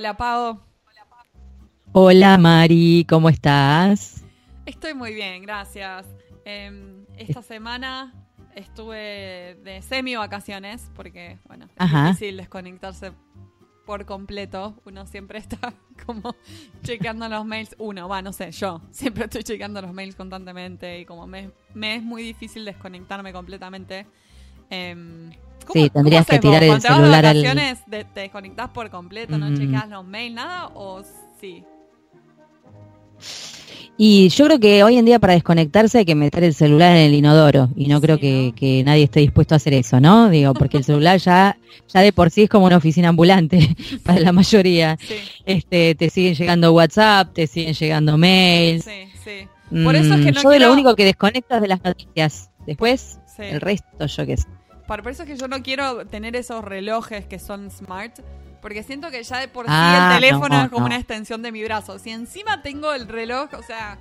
Hola, Pau. Hola, Mari, ¿cómo estás? Estoy muy bien, gracias. Em, esta semana estuve de semi vacaciones porque, bueno, es difícil desconectarse por completo. Uno siempre está como chequeando los mails. Uno, va, no sé, yo siempre estoy chequeando los mails constantemente y como me, es muy difícil desconectarme completamente. Sí, tendrías que tirar el celular vas de vacaciones, te desconectás por completo, no chequeas los mails, nada, o sí. Y yo creo que hoy en día para desconectarse hay que meter el celular en el inodoro y no creo que, nadie esté dispuesto a hacer eso, ¿no? Digo, porque el celular ya, ya de por sí es como una oficina ambulante para la mayoría. Este, te siguen llegando WhatsApp, te siguen llegando mails. Sí, sí. Por eso es que mm, no yo lo único que desconecto es de las noticias. Después, el resto yo qué sé. Por eso es que yo no quiero tener esos relojes que son smart, porque siento que ya de por sí ah, el teléfono es como una extensión de mi brazo. Si encima tengo el reloj, o sea,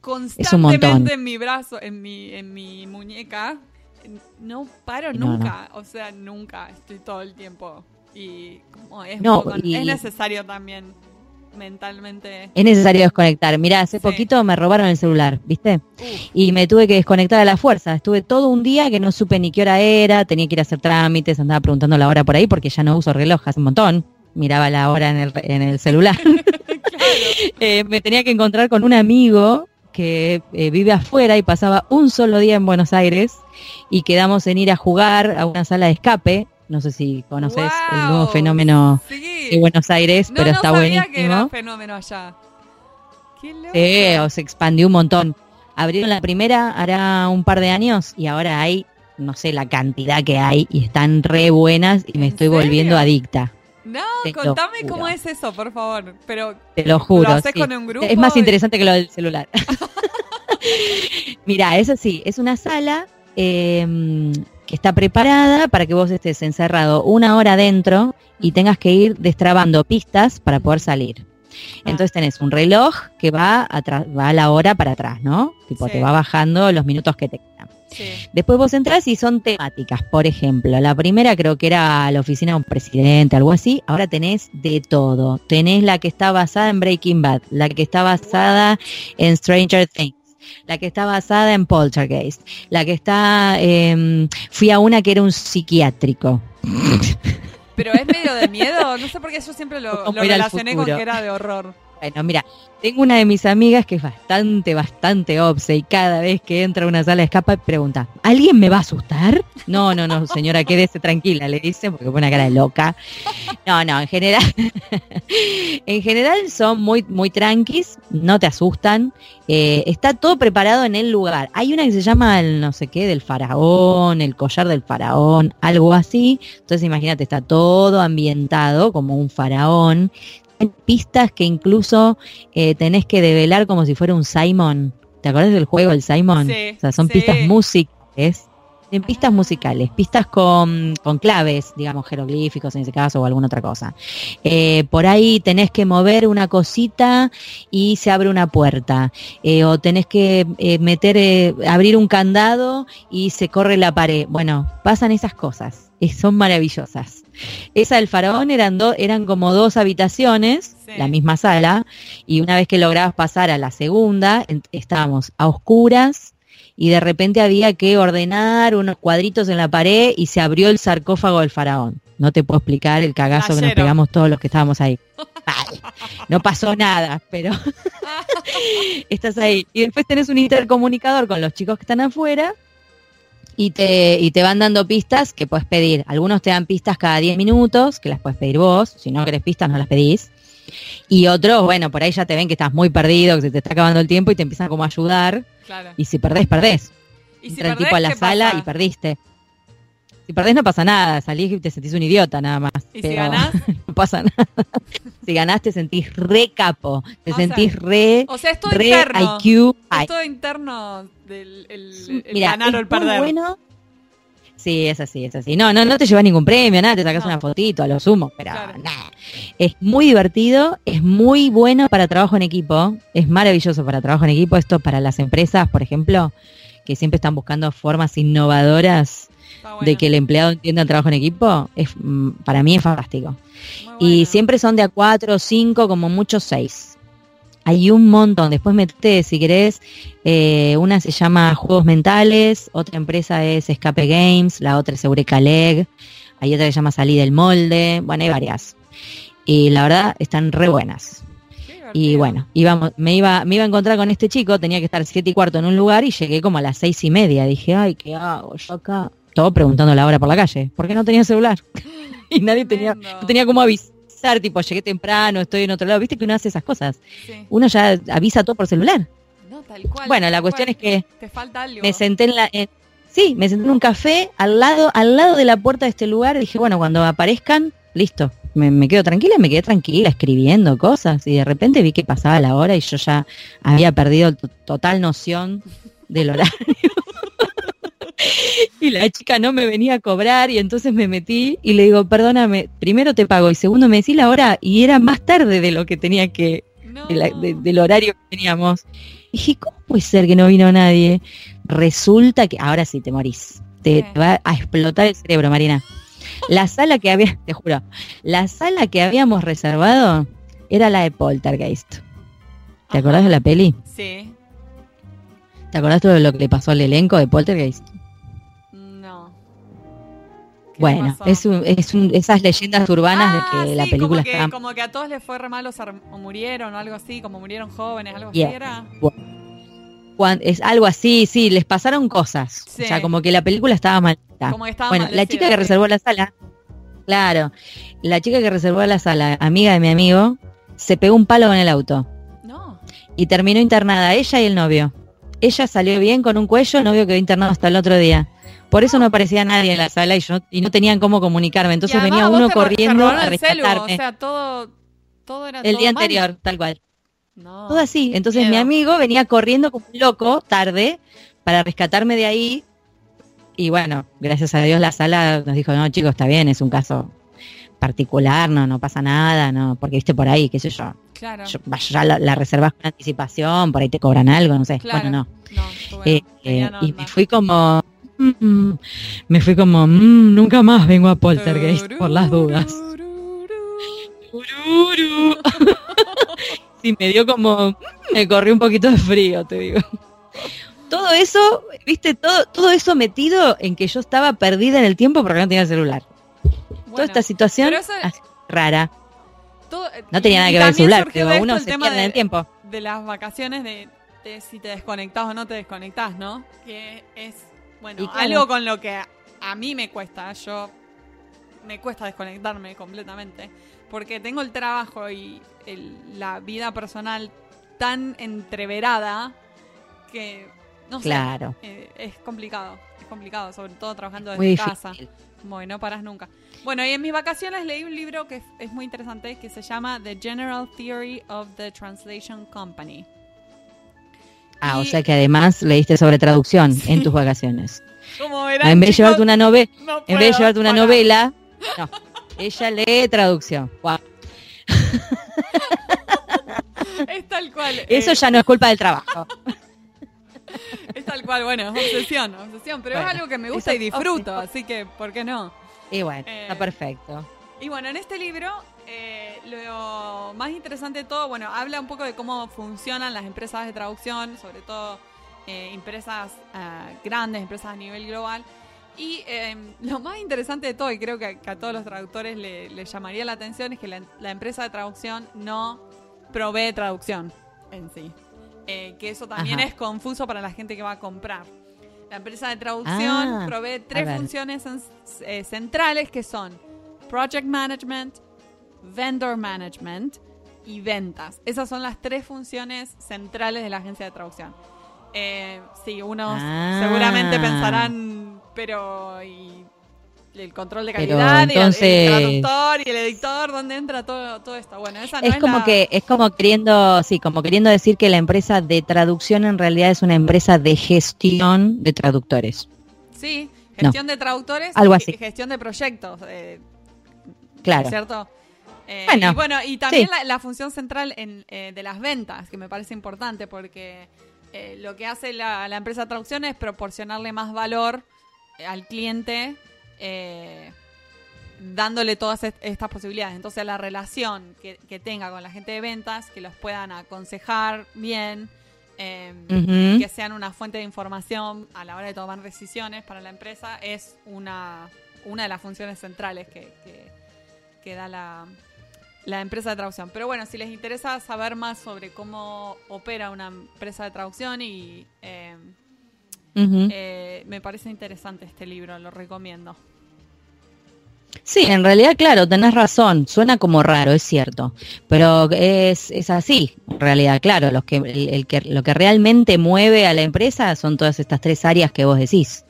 constantemente en mi brazo, en mi, en mi muñeca, no paro nunca. O sea, nunca. Estoy todo el tiempo. Y como es, es necesario también mentalmente. Es necesario desconectar. Mira, hace poquito me robaron el celular, ¿viste? Y me tuve que desconectar a la fuerza. Estuve todo un día que no supe ni qué hora era, tenía que ir a hacer trámites, andaba preguntando la hora por ahí porque ya no uso reloj hace un montón. Miraba la hora en el, en el celular. Eh, me tenía que encontrar con un amigo que eh, vive afuera y pasaba un solo día en Buenos Aires y quedamos en ir a jugar a una sala de escape no sé si conoces el nuevo fenómeno de Buenos Aires, pero está buenísimo. Que era fenómeno allá. Qué o se expandió un montón. Abrieron la primera hará un par de años y ahora hay, no sé la cantidad que hay y están re buenas y me estoy volviendo adicta. No, contame cómo es eso, por favor. Pero te lo juro. ¿Lo haces con un grupo? Es más interesante que lo del celular. Mira, eso sí, es una sala eh, está preparada para que vos estés encerrado una hora dentro y tengas que ir destrabando pistas para poder salir. Ah. Entonces tenés un reloj que va, va a la hora para atrás, ¿no? Tipo, te va bajando los minutos que te quedan. Después vos entras y son temáticas. Por ejemplo, la primera creo que era la oficina de un presidente, algo así. Ahora tenés de todo. Tenés la que está basada en Breaking Bad, la que está basada en Stranger Things la que está basada en Poltergeist, la que está, eh, fui a una que era un psiquiátrico. Pero es medio de miedo, no sé por qué yo siempre lo, lo relacioné con que era de horror. Bueno, mira, tengo una de mis amigas que es bastante, bastante obse y cada vez que entra a una sala de escapa pregunta, ¿alguien me va a asustar? No, no, no, señora, quédese tranquila, le dice, porque pone una cara de loca. No, no, en general, en general son muy, muy tranquis, no te asustan, eh, está todo preparado en el lugar. Hay una que se llama el no sé qué, del faraón, el collar del faraón, algo así. Entonces imagínate, está todo ambientado como un faraón pistas que incluso eh, tenés que develar como si fuera un Simon. ¿Te acuerdas del juego, el Simon? o sea, son pistas musicales. En pistas musicales, pistas con, claves, digamos, jeroglíficos en ese caso o alguna otra cosa. Eh, por ahí tenés que mover una cosita y se abre una puerta. Eh, o tenés que meter, abrir un candado y se corre la pared. Bueno, pasan esas cosas. son maravillosas. Esa del faraón eran, eran como dos habitaciones, la misma sala, y una vez que lograbas pasar a la segunda, estábamos a oscuras y de repente había que ordenar unos cuadritos en la pared y se abrió el sarcófago del faraón. No te puedo explicar el cagazo que nos pegamos todos los que estábamos ahí. no pasó nada, pero estás ahí. Y después tenés un intercomunicador con los chicos que están afuera y te, y te van dando pistas que puedes pedir. Algunos te dan pistas cada 10 minutos, que las puedes pedir vos. Si no querés pistas, no las pedís. Y otros, bueno, por ahí ya te ven que estás muy perdido, que se te está acabando el tiempo y te empiezan como a ayudar. Y si perdés, perdés. ¿Y si Entra el tipo a la sala y perdiste. Si perdés no pasa nada, salís y te sentís un idiota nada más. ¿Y si ganás? No pasa nada. si ganás te sentís re capo, te sentís re, o sea, es todo interno, IQ. Es todo interno del el, ganar o el perder. Bueno. Sí, es así, es así. No, no, no te llevas ningún premio, nada, te sacas una fotito a lo sumo, pero nada. Es muy divertido, es muy bueno para trabajo en equipo, es maravilloso para trabajo en equipo, esto para las empresas, por ejemplo, que siempre están buscando formas innovadoras de que el empleado entienda el trabajo en equipo, es mm, para mí es fantástico. Y siempre son de a cuatro, cinco, como muchos seis. Hay un montón. Después metete, si querés, eh, una se llama Juegos Mentales, otra empresa es Escape Games, la otra es Eureka Leg, hay otra que se llama Salí del Molde, bueno, hay varias. Y la verdad, están re buenas. Y bueno, íbamos, me iba, me iba a encontrar con este chico, tenía que estar siete y cuarto en un lugar y llegué como a las seis y media. Dije, ay, ¿qué hago yo acá? Todo preguntando la hora por la calle, ¿por qué no tenía celular? y nadie tenía, no tenía cómo avisar, tipo, llegué temprano, estoy en otro lado. Viste que uno hace esas cosas. Uno ya avisa todo por celular. No, tal cual. Bueno, la cuestión es que Te falta algo. me senté en la... sí, me senté en un café al lado, al lado de la puerta de este lugar. Dije, bueno, cuando aparezcan, listo, me, quedo tranquila, me quedé tranquila escribiendo cosas y de repente vi que pasaba la hora y yo ya había perdido total noción del horario. Y la chica no me venía a cobrar y entonces me metí y le digo, perdóname, primero te pago y segundo me decís la hora y era más tarde de lo que tenía que, del horario que teníamos. Y dije, ¿cómo puede ser que no vino nadie? Resulta que ahora sí te morís. te va a explotar el cerebro, Marina. La sala que había, te juro, la sala que habíamos reservado era la de Poltergeist. ¿Te acordás de la peli? Sí. ¿Te acordás de lo que le pasó al elenco de Poltergeist? No. Bueno, es, es esas leyendas urbanas de ah, que la película como que, como que a todos les fue re mal o murieron o algo así, como murieron jóvenes, algo así era es algo así, sí, les pasaron cosas. O sea, como que la película estaba malita. bueno, la chica que reservó la sala, claro, la chica que reservó la sala, amiga de mi amigo, se pegó un palo con el auto. No. Y terminó internada ella y el novio. Ella salió bien con un cuello, el novio quedó internado hasta el otro día. Por eso no aparecía nadie en la sala y yo y no tenían cómo comunicarme. Entonces venía uno corriendo a rescatarme. o sea, todo, todo era el día anterior, tal cual. Todo así. Entonces mi amigo venía corriendo como un loco tarde para rescatarme de ahí. Y bueno, gracias a Dios la sala nos dijo, no chicos, está bien, es un caso particular, no, no pasa nada, no, porque viste por ahí, qué sé yo. Claro. ya la, reservas con anticipación, por ahí te cobran algo, no sé. Bueno, no. Eh, eh, y me fui como, mm, me fui como, mm, nunca más vengo a Poltergeist por las dudas. sí, me dio como, me corrió un poquito de frío, te digo. Todo eso, viste, todo, todo eso metido en que yo estaba perdida en el tiempo porque no tenía celular. Toda esta situación rara. No tenía nada que ver el celular, pero uno se pierde el tiempo. De las vacaciones, de, si te desconectás o no te desconectás, ¿no? Que es, bueno, algo con lo que a mí me cuesta. Yo me cuesta desconectarme completamente porque tengo el trabajo y la vida personal tan entreverada que no claro. sé, eh, es complicado, complicado, sobre todo trabajando desde casa. Bueno, no paras nunca. Bueno, y en mis vacaciones leí un libro que es, muy interesante que se llama The General Theory of the Translation Company. Ah, o sea que además leíste sobre traducción en tus vacaciones. en vez de llevarte una novela, en vez de llevarte una novela, no. Ella lee traducción. Es tal cual. Eso eh. ya no es culpa del trabajo. Es tal cual, bueno, es obsesión, obsesión, pero es algo que me gusta y disfruto, así que, ¿por qué no? Y bueno, está eh, perfecto. Y bueno, en este libro, eh, lo más interesante de todo, bueno, habla un poco de cómo funcionan las empresas de traducción, sobre todo empresas grandes, empresas a nivel global, y em, lo más interesante de todo, y creo que, a todos los traductores le, llamaría la atención, es que la, empresa de traducción no provee traducción en sí. Eh, que eso también es confuso para la gente que va a comprar. La empresa de traducción ah, provee tres funciones eh, centrales que son Project Management, Vendor Management y ventas. Esas son las tres funciones centrales de la agencia de traducción. Eh, sí, unos ah. seguramente pensarán, pero y el control de calidad y el, traductor y el editor, ¿dónde entra todo, todo esto? Bueno, esa no es, como que es como queriendo, sí, como queriendo decir que la empresa de traducción en realidad es una empresa de gestión de traductores. Sí, gestión de traductores, algo así, gestión de proyectos, eh, claro, ¿cierto? Eh, bueno, y bueno, y también la, función central en, eh, de las ventas, que me parece importante porque eh, lo que hace la, empresa de traducción es proporcionarle más valor al cliente eh, dándole todas estas posibilidades. Entonces la relación que, tenga con la gente de ventas, que los puedan aconsejar bien, em, que sean una fuente de información a la hora de tomar decisiones para la empresa, es una, una de las funciones centrales que, que, da la, la empresa de traducción. Pero bueno, si les interesa saber más sobre cómo opera una empresa de traducción y em, eh, me parece interesante este libro, lo recomiendo. Sí, en realidad, claro, tenés razón, suena como raro, es cierto, pero es, es así, en realidad, claro, los que, el, que, lo que realmente mueve a la empresa son todas estas tres áreas que vos decís.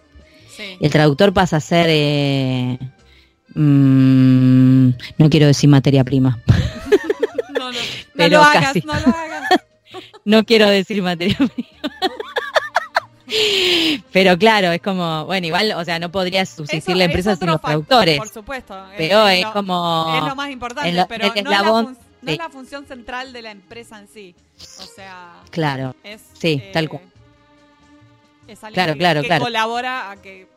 El traductor pasa a ser, eh, mm, no quiero decir materia prima. no, no, no lo hagas, no lo hagas. no quiero decir materia prima. Pero claro, es como, bueno, igual, o sea, no podría subsistir la empresa sin los productores. Por supuesto. Pero es, como... Es lo más importante, pero no, es la, función central de la empresa en sí. O sea... Claro. sí, tal cual. Eh, es claro, claro, que colabora a que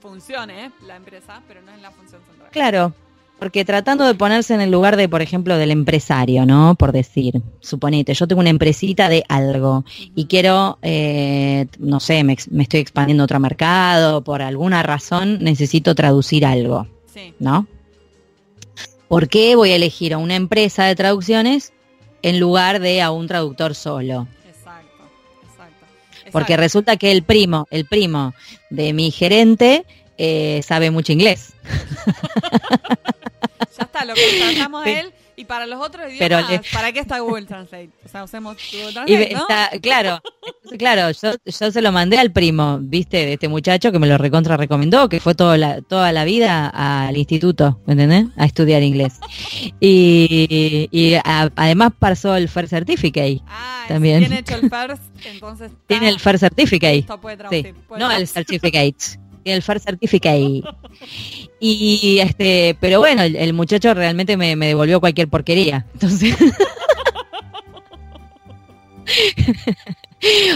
funcione la empresa, pero no es la función central. Claro, porque tratando de ponerse en el lugar de, por ejemplo, del empresario, ¿no? Por decir, suponete, yo tengo una empresita de algo y quiero, eh, no sé, me, estoy expandiendo a otro mercado, por alguna razón necesito traducir algo, ¿no? ¿Por qué voy a elegir a una empresa de traducciones en lugar de a un traductor solo? Exacto, exacto. Porque resulta que el primo, el primo de mi gerente eh, sabe mucho inglés. ya está, lo contratamos de él. Y para los otros idiomas, ¿para qué está Google Translate? O sea, usemos Google Translate, ¿no? claro, claro, yo, yo se lo mandé al primo, viste, de este muchacho que me lo recontra recomendó, que fue toda la, toda la vida al instituto, ¿me entendés? A estudiar inglés. Y, y además pasó el First Certificate. Ah, también. tiene hecho el First, entonces... Tiene el First Certificate. sí. no el Certificate el First Certificate. Y este, pero bueno, el, muchacho realmente me, devolvió cualquier porquería. Entonces.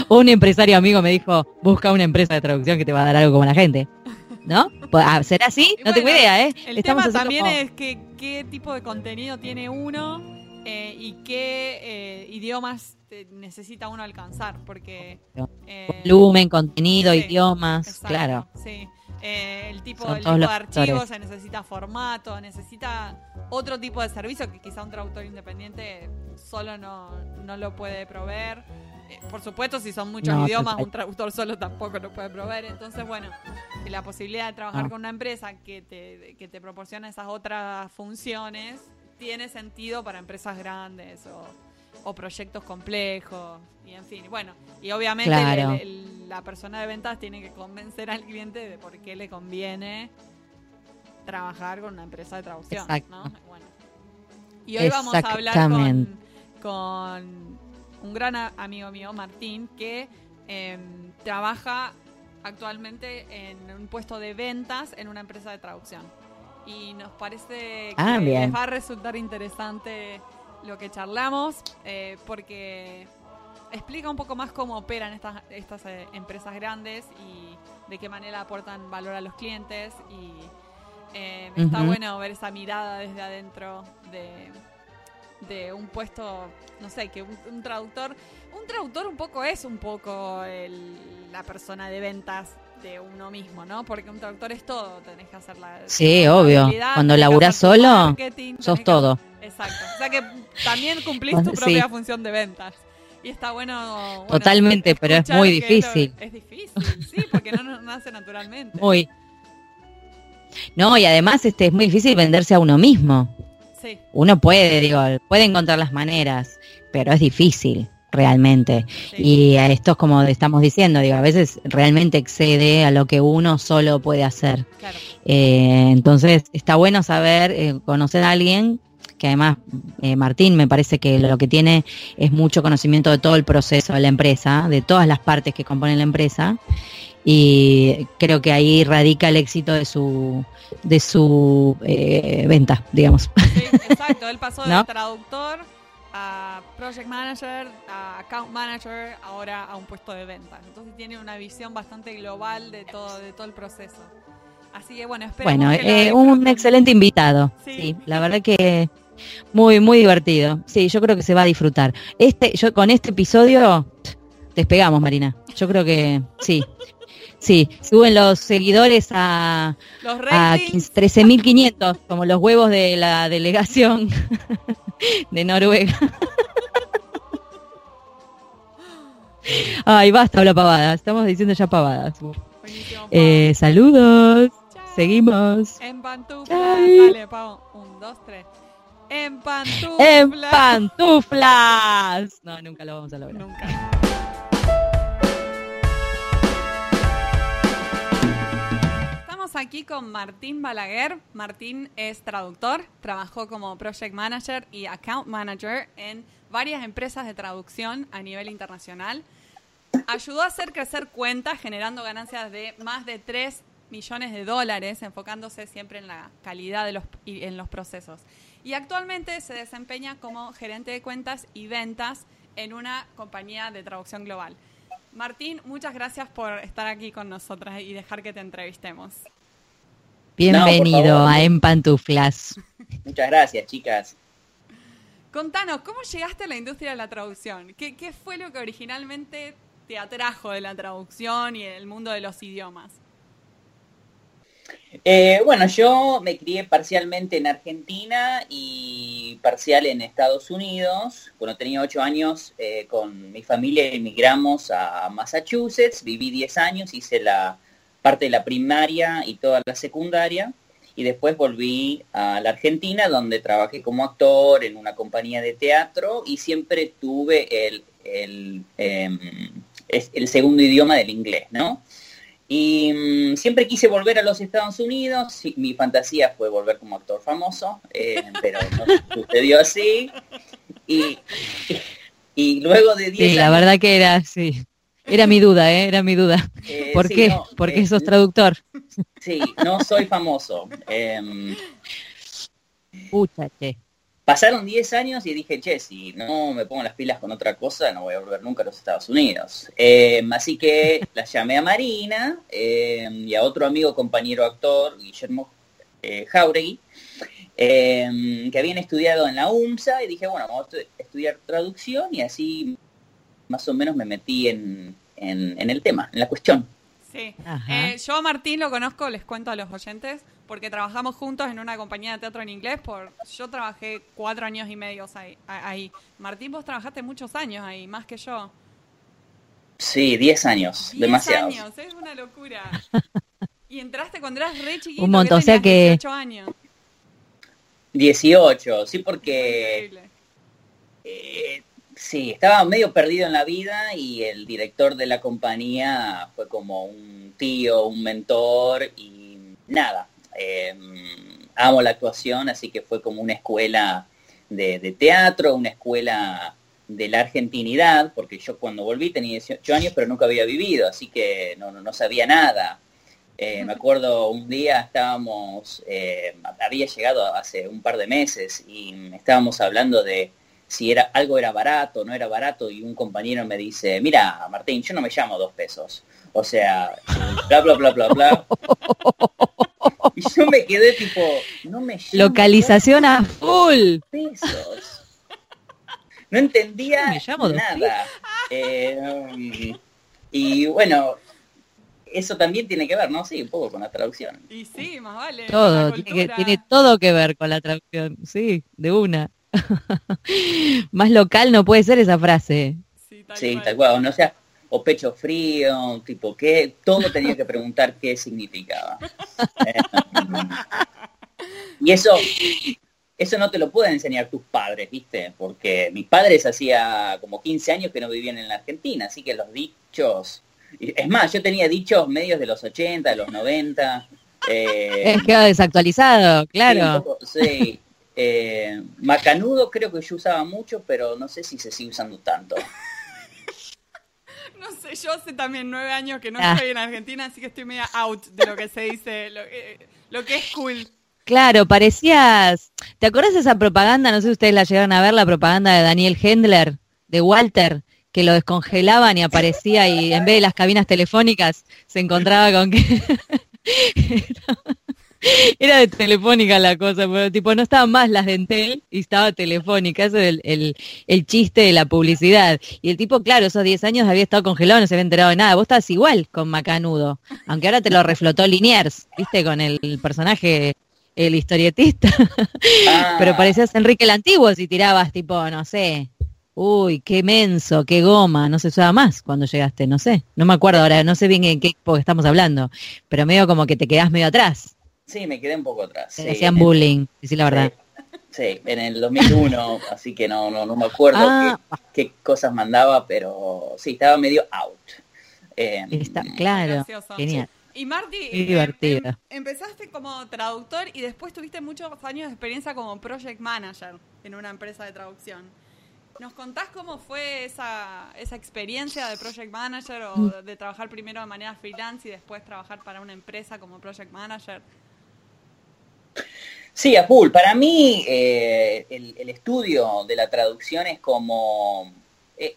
un empresario amigo me dijo, busca una empresa de traducción que te va a dar algo como la gente. ¿No? Pues, ah, ¿Será así? No tengo idea, ¿eh? El tema también es que qué tipo de contenido tiene uno eh, y qué eh, idiomas necesita uno alcanzar, porque... Eh, Volumen, contenido, idiomas, claro. Sí. Eh, el tipo, el tipo de archivos se necesita formato, necesita otro tipo de servicio que quizá un traductor independiente solo no, no lo puede proveer. Eh, por supuesto, si son muchos idiomas, un traductor solo tampoco lo puede proveer. Entonces, bueno, la posibilidad de trabajar con una empresa que te, que te proporciona esas otras funciones tiene sentido para empresas grandes o o proyectos complejos y en fin, bueno, y obviamente la persona de ventas tiene que convencer al cliente de por qué le conviene trabajar con una empresa de traducción, Y hoy vamos a hablar con, un gran amigo mío, Martín, que em, trabaja actualmente en un puesto de ventas en una empresa de traducción. Y nos parece ah, que les va a resultar interesante lo que charlamos, eh, porque explica un poco más cómo operan estas, estas eh, empresas grandes y de qué manera aportan valor a los clientes. Y eh, está bueno ver esa mirada desde adentro de, de un puesto, no sé, que un, traductor, un traductor un poco es un poco la persona de ventas de uno mismo, ¿no? Porque un traductor es todo, tenés que hacer la... Sí, obvio. Cuando laburás solo, sos todo. Exacto. O sea que también cumplís tu propia función de ventas. Y está bueno. Totalmente, pero es muy difícil. es difícil, sí, porque no nace naturalmente. Muy. No, y además este es muy difícil venderse a uno mismo. Sí. Uno puede, digo, puede encontrar las maneras, pero es difícil realmente. Y esto es como estamos diciendo, digo, a veces realmente excede a lo que uno solo puede hacer. Eh, entonces está bueno saber, eh, conocer a alguien que además eh, Martín me parece que lo que tiene es mucho conocimiento de todo el proceso de la empresa, de todas las partes que componen la empresa y creo que ahí radica el éxito de su de su eh, venta, digamos. Sí, exacto, él pasó de traductor a Project Manager, a Account Manager, ahora a un puesto de ventas. Entonces tiene una visión bastante global de todo, de todo el proceso. Así que bueno, espero. Bueno, eh, un excelente invitado. Sí. la verdad que muy, muy divertido. Sí, yo creo que se va a disfrutar. Este, yo con este episodio despegamos, Marina. Yo creo que sí. Sí, suben los seguidores a, a 13.500, como los huevos de la delegación de Noruega. Ay, basta la pavada, estamos diciendo ya pavadas. Eh, saludos, seguimos. En pantuflas, dale, Pau. Un, dos, tres. En pantuflas. En pantuflas. No, nunca lo vamos a lograr. Nunca. Aquí con Martín Balaguer. Martín es traductor, trabajó como project manager y account manager en varias empresas de traducción a nivel internacional. Ayudó a hacer crecer cuentas generando ganancias de más de 3 millones de dólares, enfocándose siempre en la calidad de los, y en los procesos. Y actualmente se desempeña como gerente de cuentas y ventas en una compañía de traducción global. Martín, muchas gracias por estar aquí con nosotras y dejar que te entrevistemos. Bienvenido a En Pantuflas. Muchas gracias, chicas. Contanos, ¿cómo llegaste a la industria de la traducción? ¿Qué, fue lo que originalmente te atrajo de la traducción y el mundo de los idiomas? Eh, bueno, yo me crié parcialmente en Argentina y parcial en Estados Unidos. Cuando tenía ocho años, eh, con mi familia emigramos a Massachusetts, viví diez años, hice la parte de la primaria y toda la secundaria. Y después volví a la Argentina, donde trabajé como actor en una compañía de teatro y siempre tuve el, el, em, el segundo idioma del inglés, ¿no? Y mm, siempre quise volver a los Estados Unidos. Mi fantasía fue volver como actor famoso, eh, pero no sucedió así. Y, y, luego de 10 sí, la verdad que era así. Era mi duda, ¿eh? era mi duda. Eh, ¿Por qué? Porque eh, sos traductor. Sí, no soy famoso. Eh, che. Pasaron 10 años y dije, che, si no me pongo las pilas con otra cosa, no voy a volver nunca a los Estados Unidos. Em, así que la llamé a Marina em, y a otro amigo, compañero actor, Guillermo eh, Jauregui, que habían estudiado en la UMSA y dije, bueno, vamos a estudiar traducción y así más o menos me metí en, en, el tema, en la cuestión. Sí. Eh, yo a Martín lo conozco, les cuento a los oyentes, porque trabajamos juntos en una compañía de teatro en inglés. Por, yo trabajé cuatro años y medio ahí, Martín, vos trabajaste muchos años ahí, más que yo. Sí, diez años, demasiado. años, es una locura. y entraste cuando eras re chiquito. Un montón, o sea que... 18 años. 18, sí, porque... Eh, Sí, estaba medio perdido en la vida y el director de la compañía fue como un tío, un mentor y nada. Em, amo la actuación, así que fue como una escuela de, teatro, una escuela de la argentinidad, porque yo cuando volví tenía 18 años, pero nunca había vivido, así que no, no, sabía nada. Eh, me acuerdo un día estábamos, eh, había llegado hace un par de meses y estábamos hablando de si era algo era barato, no era barato, y un compañero me dice, mira, Martín, yo no me llamo dos pesos. O sea, bla, bla, bla, bla, bla. Y yo me quedé tipo, no me llamo Localización a full. Pesos. No entendía nada. Eh, y bueno, eso también tiene que ver, ¿no? Sí, un poco con la traducción. Y sí, más vale. Todo, tiene, que, tiene todo que ver con la traducción, sí, de una. Más local no puede ser esa frase. Sí, tal, cual. No sea, o pecho frío, tipo, ¿qué? Todo tenía que preguntar qué significaba. y eso, eso no te lo pueden enseñar tus padres, ¿viste? Porque mis padres hacía como 15 años que no vivían en la Argentina, así que los dichos... Es más, yo tenía dichos medios de los 80, de los 90. Eh, es quedado desactualizado, claro. sí eh, macanudo creo que yo usaba mucho, pero no sé si se sigue usando tanto. No sé, yo hace también nueve años que no ah. estoy en Argentina, así que estoy media out de lo que se dice, lo, que es cool. Claro, parecías. ¿Te acuerdas de esa propaganda? No sé si ustedes la llegaron a ver, la propaganda de Daniel Hendler, de Walter, que lo descongelaban y aparecía y en vez de las cabinas telefónicas se encontraba con que. Era de telefónica la cosa, pero tipo no estaban más las de Entel y estaba telefónica, ese es el, el, chiste de la publicidad. Y el tipo, claro, esos 10 años había estado congelado, no se había enterado de nada. Vos estás igual con Macanudo, aunque ahora te lo reflotó Liniers, viste, con el, personaje, el historietista. Ah. pero parecías Enrique el Antiguo si tirabas tipo, no sé, Uy, qué menso, qué goma, no se usaba más cuando llegaste, no sé. No me acuerdo ahora, no sé bien en qué época estamos hablando, pero medio como que te quedás medio atrás. Sí, me quedé un poco atrás. Te hacían bullying, sí, la verdad. Sí, en el 2001, así que no, no, no me acuerdo ah. qué, cosas mandaba, pero sí, estaba medio out. Eh, Está, claro, genial. Y Marty, eh, em, empezaste como traductor y después tuviste muchos años de experiencia como project manager en una empresa de traducción. ¿Nos contás cómo fue esa, esa experiencia de project manager o mm. de trabajar primero de manera freelance y después trabajar para una empresa como project manager? Sí, a. Para mí eh, el, estudio de la traducción es como... Eh,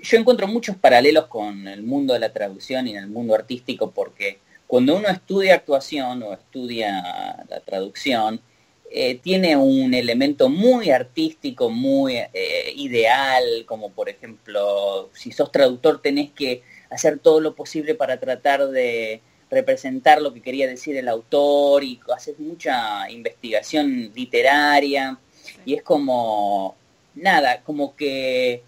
yo encuentro muchos paralelos con el mundo de la traducción y en el mundo artístico porque cuando uno estudia actuación o estudia la traducción, eh, tiene un elemento muy artístico, muy ideal, como por ejemplo, si sos traductor tenés que hacer todo lo posible para tratar de representar lo que quería decir el autor y haces mucha investigación literaria y es como, nada, como que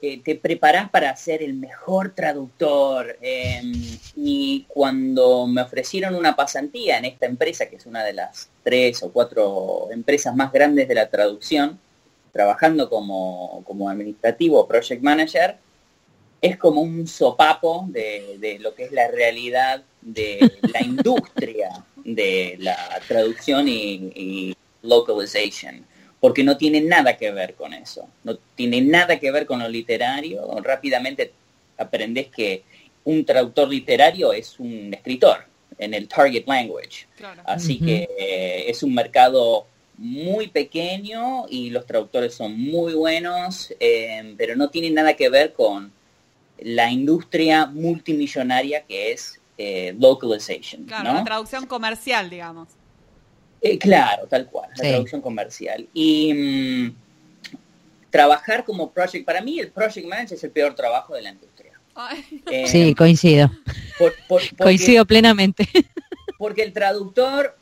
eh, te preparás para ser el mejor traductor. Em, y cuando me ofrecieron una pasantía en esta empresa, que es una de las tres o cuatro empresas más grandes de la traducción, trabajando como, como administrativo project manager, es como un sopapo de, lo que es la realidad de la industria de la traducción y, localization, porque no tiene nada que ver con eso, no tiene nada que ver con lo literario. Rápidamente aprendes que un traductor literario es un escritor en el target language, así que eh, es un mercado muy pequeño y los traductores son muy buenos, eh, pero no tiene nada que ver con la industria multimillonaria que es eh, localization. Claro, la traducción comercial, digamos. Eh, claro, tal cual, la traducción comercial. Y mm, trabajar como project, para mí el project manager es el peor trabajo de la industria. Eh, sí, coincido. coincido plenamente. Porque el traductor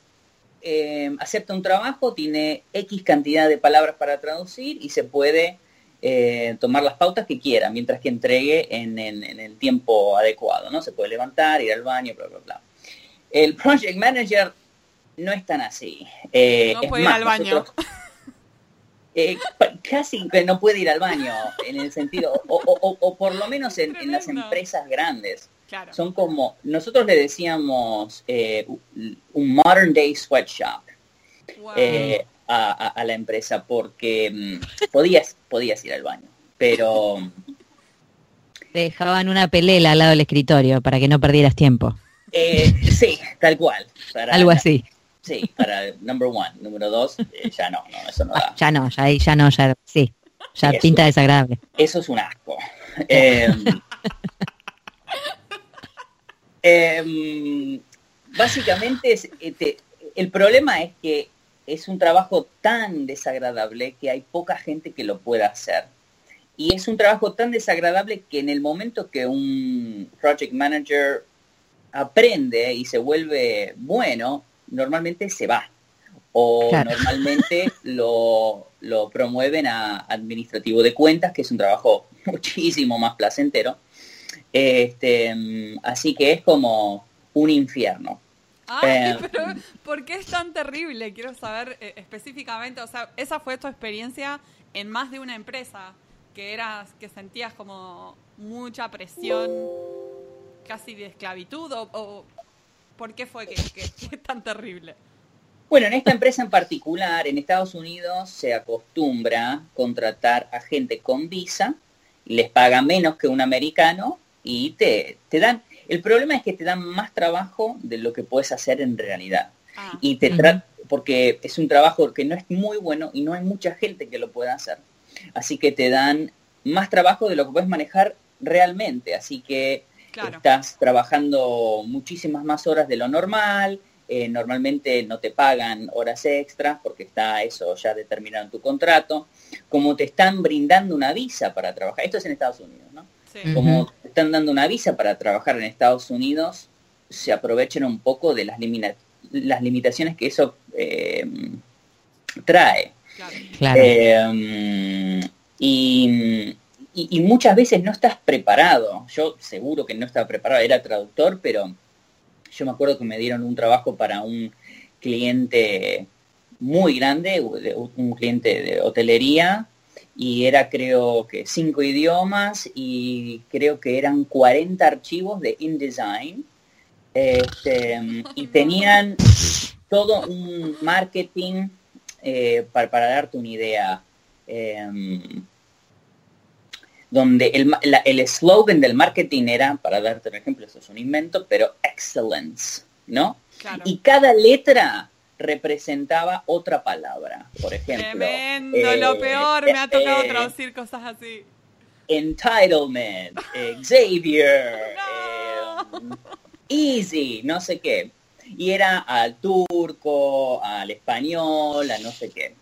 acepta un trabajo, tiene X cantidad de palabras para traducir y se puede eh, tomar las pautas que quiera, mientras que entregue en, el tiempo adecuado, ¿no? Se puede levantar, ir al baño, bla, bla, bla. El project manager no es tan así. Eh, no puede ir al baño. Eh, casi que no puede ir al baño, en el sentido, o, por lo menos en, las empresas grandes. Son como, nosotros le decíamos un modern day sweatshop a, la empresa porque mm, podías, podías ir al baño, pero... dejaban una pelela al lado del escritorio para que no perdieras tiempo. Eh, sí, tal cual. Algo así. Sí, para number one. Número dos, eh, ya no, no, eso no da. Ya no, ya, ya no, ya sí. Ya pinta desagradable. Eso es un asco. Em, em, básicamente, eh, el problema es que es un trabajo tan desagradable que hay poca gente que lo pueda hacer. Y es un trabajo tan desagradable que en el momento que un project manager aprende y se vuelve bueno, normalmente se va. O normalmente lo, promueven a administrativo de cuentas, que es un trabajo muchísimo más placentero. Este, así que es como un infierno. Ay, eh, pero ¿por qué es tan terrible? Quiero saber eh, específicamente, o sea, esa fue tu experiencia en más de una empresa, que eras, que sentías como mucha presión, casi de esclavitud, o, ¿por qué fue que, es tan terrible? Bueno, en esta empresa en particular, en Estados Unidos, se acostumbra contratar a gente con visa, les paga menos que un americano y te, te dan el problema es que te dan más trabajo de lo que puedes hacer en realidad. Ah. Y te, porque es un trabajo que no es muy bueno y no hay mucha gente que lo pueda hacer. Así que te dan más trabajo de lo que puedes manejar realmente. Así que estás trabajando muchísimas más horas de lo normal. Eh, normalmente no te pagan horas extras porque está eso ya determinado en tu contrato. Como te están brindando una visa para trabajar, esto es en Estados Unidos, ¿no? Como te están dando una visa para trabajar en Estados Unidos, se aprovechan un poco de las, las limitaciones que eso eh, trae. Eh, y, muchas veces no estás preparado. Yo seguro que no estaba preparado, era traductor, pero yo me acuerdo que me dieron un trabajo para un cliente muy grande, un cliente de hotelería, y era creo que cinco idiomas y creo que eran 40 archivos de InDesign. Este, y tenían todo un marketing eh, para, darte una idea. Em, donde el eslogan del marketing era, para darte un ejemplo, esto es un invento, pero excellence, ¿no? Y cada letra representaba otra palabra, por ejemplo. Tremendo, lo eh, peor, me ha tocado eh, traducir cosas así. Entitlement, Xavier, easy, no sé qué. Y era al turco, al español, a no sé qué.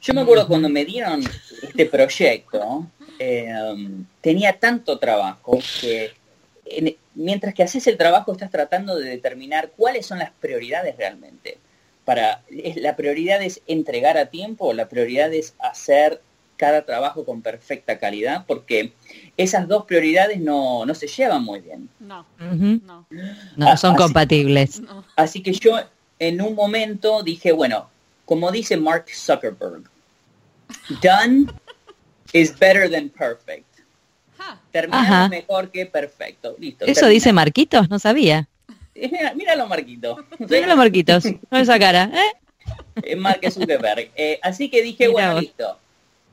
Yo me acuerdo cuando me dieron este proyecto, em, tenía tanto trabajo que mientras que haces el trabajo estás tratando de determinar cuáles son las prioridades realmente. Para, la prioridad es entregar a tiempo, la prioridad es hacer cada trabajo con perfecta calidad, porque esas dos prioridades no, se llevan muy bien. No, no. no son compatibles. Así que yo en un momento dije, bueno, como dice Mark Zuckerberg, done is better than perfect. Terminar mejor que perfecto. Listo. Eso dice Marquitos, no sabía. Mira, míralo, Marquito. Míralo, Marquitos. Con esa cara, ¿eh? Mark Zuckerberg. Eh, así que dije, bueno, listo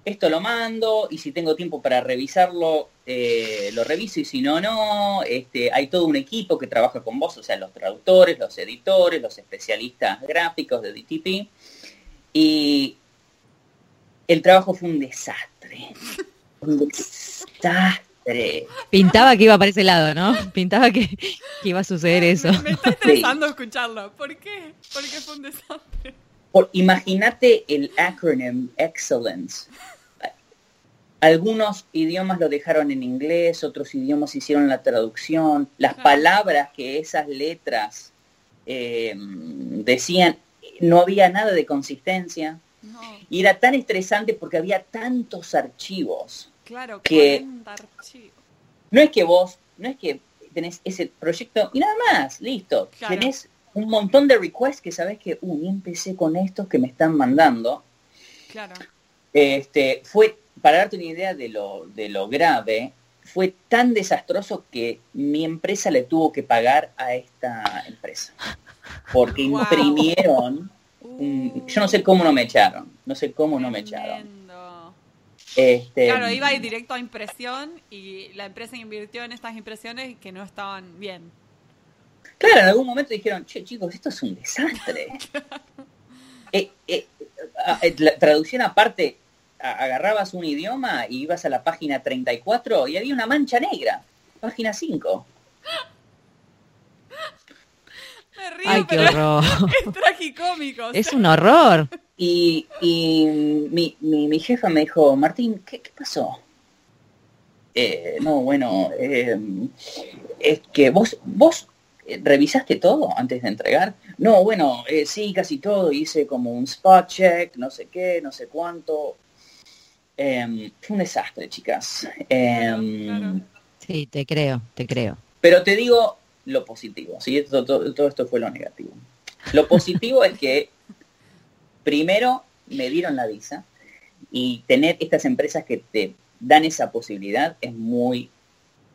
esto lo mando y si tengo tiempo para revisarlo, eh, lo reviso y si no, no. Este, hay todo un equipo que trabaja con vos, o sea, los traductores, los editores, los especialistas gráficos de DTP. Y el trabajo fue un desastre. Un desastre. Pintaba que iba para ese lado, ¿no? Pintaba que, iba a suceder eso. Me, está estresando escucharlo. ¿Por qué? ¿Por qué fue un desastre? Imagínate el acronym Excellence. Algunos idiomas lo dejaron en inglés, otros idiomas hicieron la traducción. Las palabras que esas letras eh, decían, no había nada de consistencia. Y era tan estresante porque había tantos archivos. Claro, que. No es que vos, no es que tenés ese proyecto y nada más, listo. Tenés un montón de requests que sabes que, uh, empecé con estos que me están mandando. Claro. Este, fue, para darte una idea de lo, de lo grave, fue tan desastroso que mi empresa le tuvo que pagar a esta empresa. Porque imprimieron, yo no sé cómo no me echaron, no sé cómo no me echaron. Este, claro, iba a ir directo a impresión y la empresa invirtió en estas impresiones que no estaban bien. Claro, en algún momento dijeron, che, chicos, esto es un desastre. Eh, eh, eh, la traducción aparte, agarrabas un idioma y ibas a la página 34 y había una mancha negra, página 5. Me río, Ay, qué horror. Es tragicómico. Es un horror. Y, mi, mi, jefa me dijo, Martín, ¿qué, pasó? no, bueno, es que vos, vos ¿revisaste todo antes de entregar? No, bueno, eh, sí, casi todo. Hice como un spot check, no sé qué, no sé cuánto. Em, fue un desastre, chicas. Em, sí, te creo, te creo. Pero te digo lo positivo, ¿sí? Todo, todo, esto fue lo negativo. Lo positivo es que primero me dieron la visa y tener estas empresas que te dan esa posibilidad es muy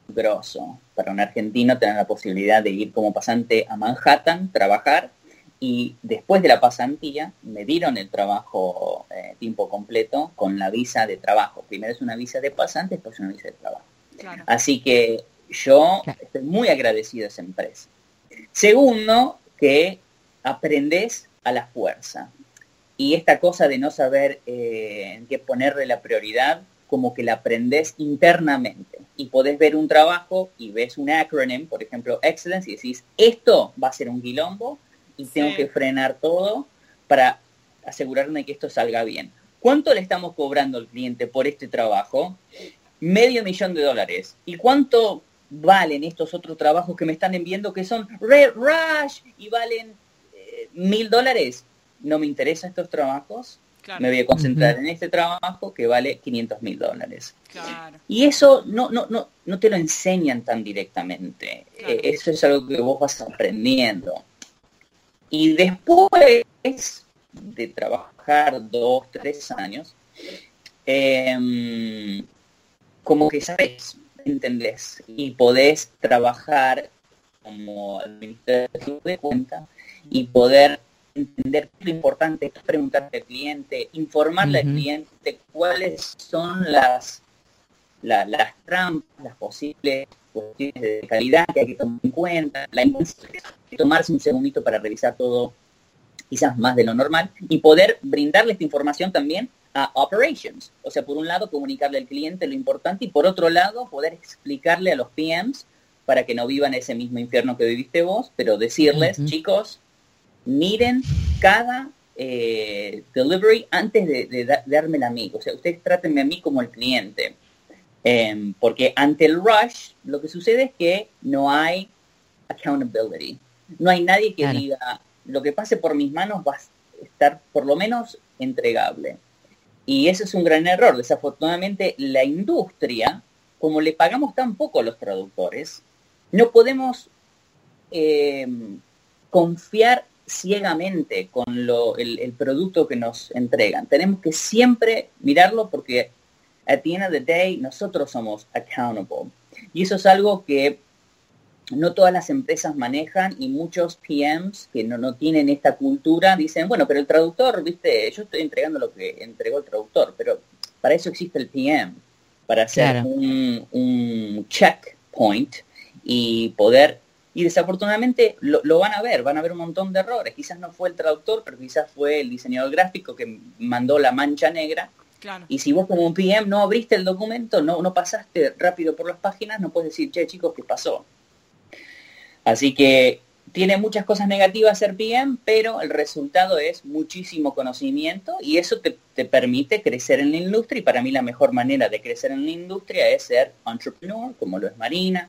grosso para un argentino tener la posibilidad de ir como pasante a Manhattan, trabajar y después de la pasantía me dieron el trabajo eh, tiempo completo con la visa de trabajo. Primero es una visa de pasante, después una visa de trabajo. Así que yo estoy muy agradecido a esa empresa. Segundo, que aprendes a la fuerza. Y esta cosa de no saber eh, en qué ponerle la prioridad, como que la aprendes internamente y podés ver un trabajo y ves un acronym, por ejemplo, excellence, y decís, esto va a ser un quilombo y tengo que frenar todo para asegurarme que esto salga bien. ¿Cuánto le estamos cobrando al cliente por este trabajo? Medio millón de dólares. ¿Y cuánto valen estos otros trabajos que me están enviando que son Red Rush y valen eh, mil dólares? No me interesan estos trabajos. Me voy a concentrar en este trabajo que vale 500 mil dólares. Y eso no, no, no, no te lo enseñan tan directamente. Eh, eso es algo que vos vas aprendiendo. Y después de trabajar dos, tres años, em, como que sabes, entendés, y podés trabajar como administrador de cuenta y poder entender lo importante es preguntarle al cliente, informarle al cliente cuáles son las, las trampas, las posibles cuestiones de calidad que hay que tomar en cuenta, la tomarse un segundito para revisar todo quizás más de lo normal y poder brindarle esta información también a operations. O sea, por un lado comunicarle al cliente lo importante y por otro lado poder explicarle a los PMs para que no vivan ese mismo infierno que viviste vos, pero decirles, chicos, miren cada eh, delivery antes de, darme a mí. O sea, ustedes trátenme a mí como el cliente. Em, porque ante el rush, lo que sucede es que no hay accountability. No hay nadie que diga, lo que pase por mis manos va a estar por lo menos entregable. Y ese es un gran error. Desafortunadamente, la industria, como le pagamos tan poco a los traductores, no podemos em, confiar ciegamente con lo, el, producto que nos entregan. Tenemos que siempre mirarlo porque at the end of the day nosotros somos accountable. Y eso es algo que no todas las empresas manejan y muchos PMs que no, no tienen esta cultura dicen, bueno, pero el traductor, viste, yo estoy entregando lo que entregó el traductor, pero para eso existe el PM, para hacer un, un checkpoint y poder y desafortunadamente lo, van a ver, van a ver un montón de errores. Quizás no fue el traductor, pero quizás fue el diseñador gráfico que mandó la mancha negra. Y si vos como un PM no abriste el documento, no, no pasaste rápido por las páginas, no puedes decir, che chicos, ¿qué pasó? Así que tiene muchas cosas negativas ser PM, pero el resultado es muchísimo conocimiento y eso te, te, permite crecer en la industria y para mí la mejor manera de crecer en la industria es ser entrepreneur, como lo es Marina,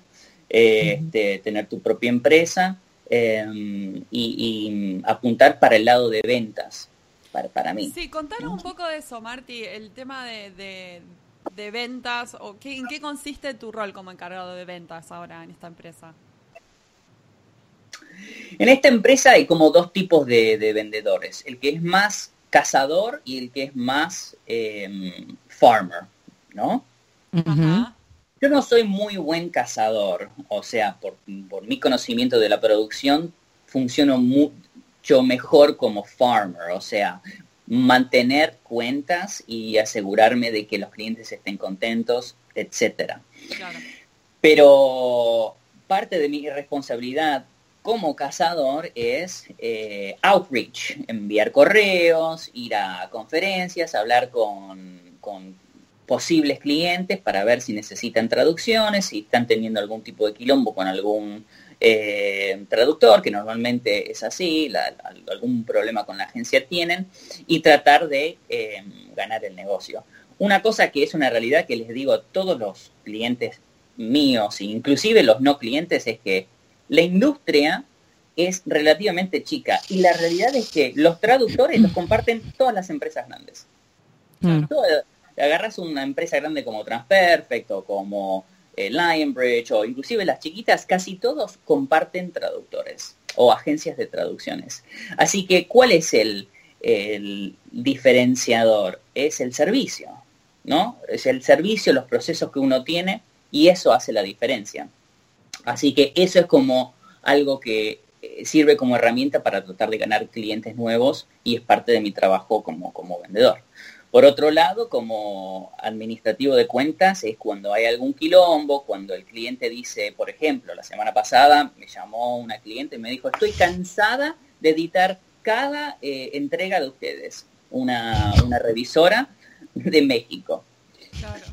eh, tener tu propia empresa em, y, apuntar para el lado de ventas, para, para mí. Sí, contanos un poco de eso, Marti, el tema de, de, ventas, o qué, ¿en qué consiste tu rol como encargado de ventas ahora en esta empresa? En esta empresa hay como dos tipos de, vendedores, el que es más cazador y el que es más em, farmer, ¿no? Yo no soy muy buen cazador, o sea, por, mi conocimiento de la producción, funciono mucho mejor como farmer, o sea, mantener cuentas y asegurarme de que los clientes estén contentos, etcétera. Pero parte de mi responsabilidad como cazador es eh, outreach, enviar correos, ir a conferencias, hablar con, con posibles clientes para ver si necesitan traducciones, si están teniendo algún tipo de quilombo con algún eh, traductor, que normalmente es así, algún problema con la agencia tienen, y tratar de eh, ganar el negocio. Una cosa que es una realidad que les digo a todos los clientes míos, inclusive los no clientes, es que la industria es relativamente chica y la realidad es que los traductores los comparten todas las empresas grandes agarras una empresa grande como Transperfect o como eh, Lionbridge o inclusive las chiquitas, casi todos comparten traductores o agencias de traducciones. Así que, ¿cuál es el, el diferenciador? Es el servicio, ¿no? Es el servicio, los procesos que uno tiene y eso hace la diferencia. Así que eso es como algo que eh, sirve como herramienta para tratar de ganar clientes nuevos y es parte de mi trabajo como, como vendedor. Por otro lado, como administrativo de cuentas, es cuando hay algún quilombo, cuando el cliente dice, por ejemplo, la semana pasada me llamó una cliente y me dijo, estoy cansada de editar cada eh, entrega de ustedes. una, revisora de México.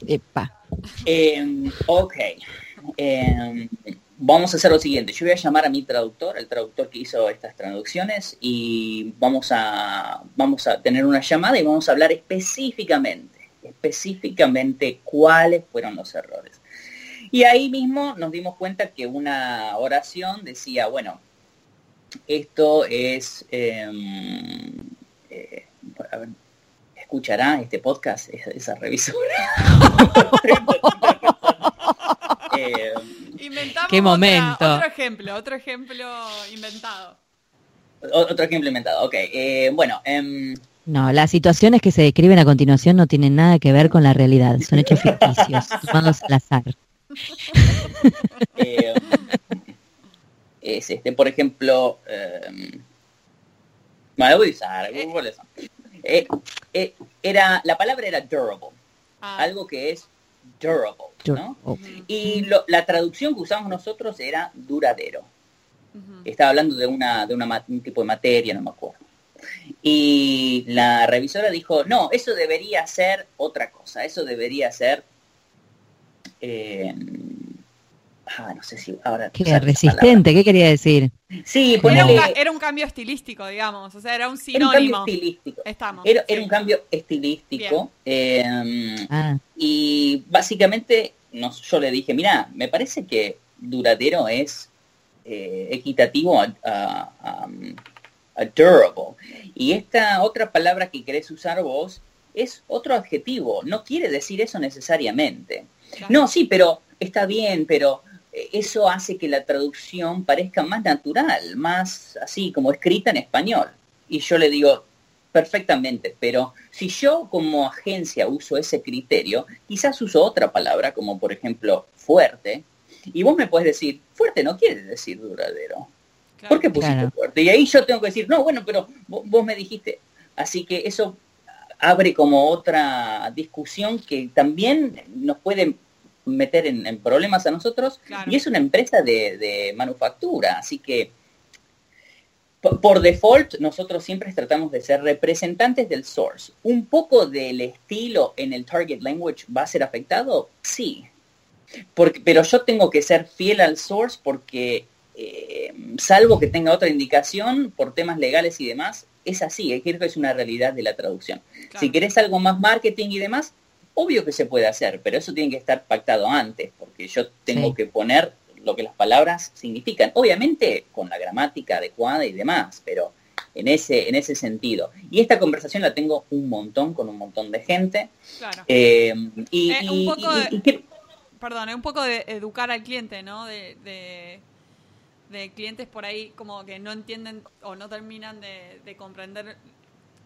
Epa. Em, ok. Em, vamos a hacer lo siguiente. Yo voy a llamar a mi traductor, el traductor que hizo estas traducciones, y vamos a, vamos a tener una llamada y vamos a hablar específicamente, específicamente cuáles fueron los errores. Y ahí mismo nos dimos cuenta que una oración decía, bueno, esto es, em, eh, escuchará este podcast esa revisora. eh, Inventamos Qué momento. otro ejemplo, otro ejemplo inventado. Otro ejemplo inventado, ok. Eh, bueno. Em, no, las situaciones que se describen a continuación no tienen nada que ver con la realidad, son hechos ficticios, tomados al azar. Eh, es este, por ejemplo, eh, bueno, voy a usar, eh, eh, era, la palabra era durable, ah. algo que es durable, ¿no? Y la traducción que usamos nosotros era duradero. Estaba hablando de una, de una, un tipo de materia, no me acuerdo. Y la revisora dijo, no, eso debería ser otra cosa, eso debería ser... Eh, ah, no sé si ahora... ¿Qué resistente? ¿Qué quería decir? Sí, era, un, cambio estilístico, digamos, o sea, era un sinónimo. Era un cambio estilístico. era, un cambio estilístico. Em, ah. Y básicamente yo le dije, mira, me parece que duradero es eh, equitativo a, durable. Y esta otra palabra que querés usar vos es otro adjetivo, no quiere decir eso necesariamente. No, sí, pero está bien, pero eso hace que la traducción parezca más natural, más así como escrita en español. Y yo le digo, perfectamente, pero si yo como agencia uso ese criterio, quizás uso otra palabra, como por ejemplo fuerte, y vos me puedes decir, fuerte no quiere decir duradero. ¿Por qué pusiste fuerte? Y ahí yo tengo que decir, no, bueno, pero vos me dijiste, así que eso abre como otra discusión que también nos puede meter en, problemas a nosotros y es una empresa de, manufactura, así que por, default nosotros siempre tratamos de ser representantes del source. ¿Un poco del estilo en el target language va a ser afectado? Sí, porque, pero yo tengo que ser fiel al source porque eh, salvo que tenga otra indicación por temas legales y demás, es así, creo que es una realidad de la traducción. Si querés algo más marketing y demás, Obvio que se puede hacer, pero eso tiene que estar pactado antes, porque yo tengo que poner lo que las palabras significan. Obviamente con la gramática adecuada y demás, pero en ese, en ese sentido. Y esta conversación la tengo un montón con un montón de gente. Claro. Eh, y, perdón, es un poco de educar al cliente, ¿no? De, de, clientes por ahí como que no entienden o no terminan de, de comprender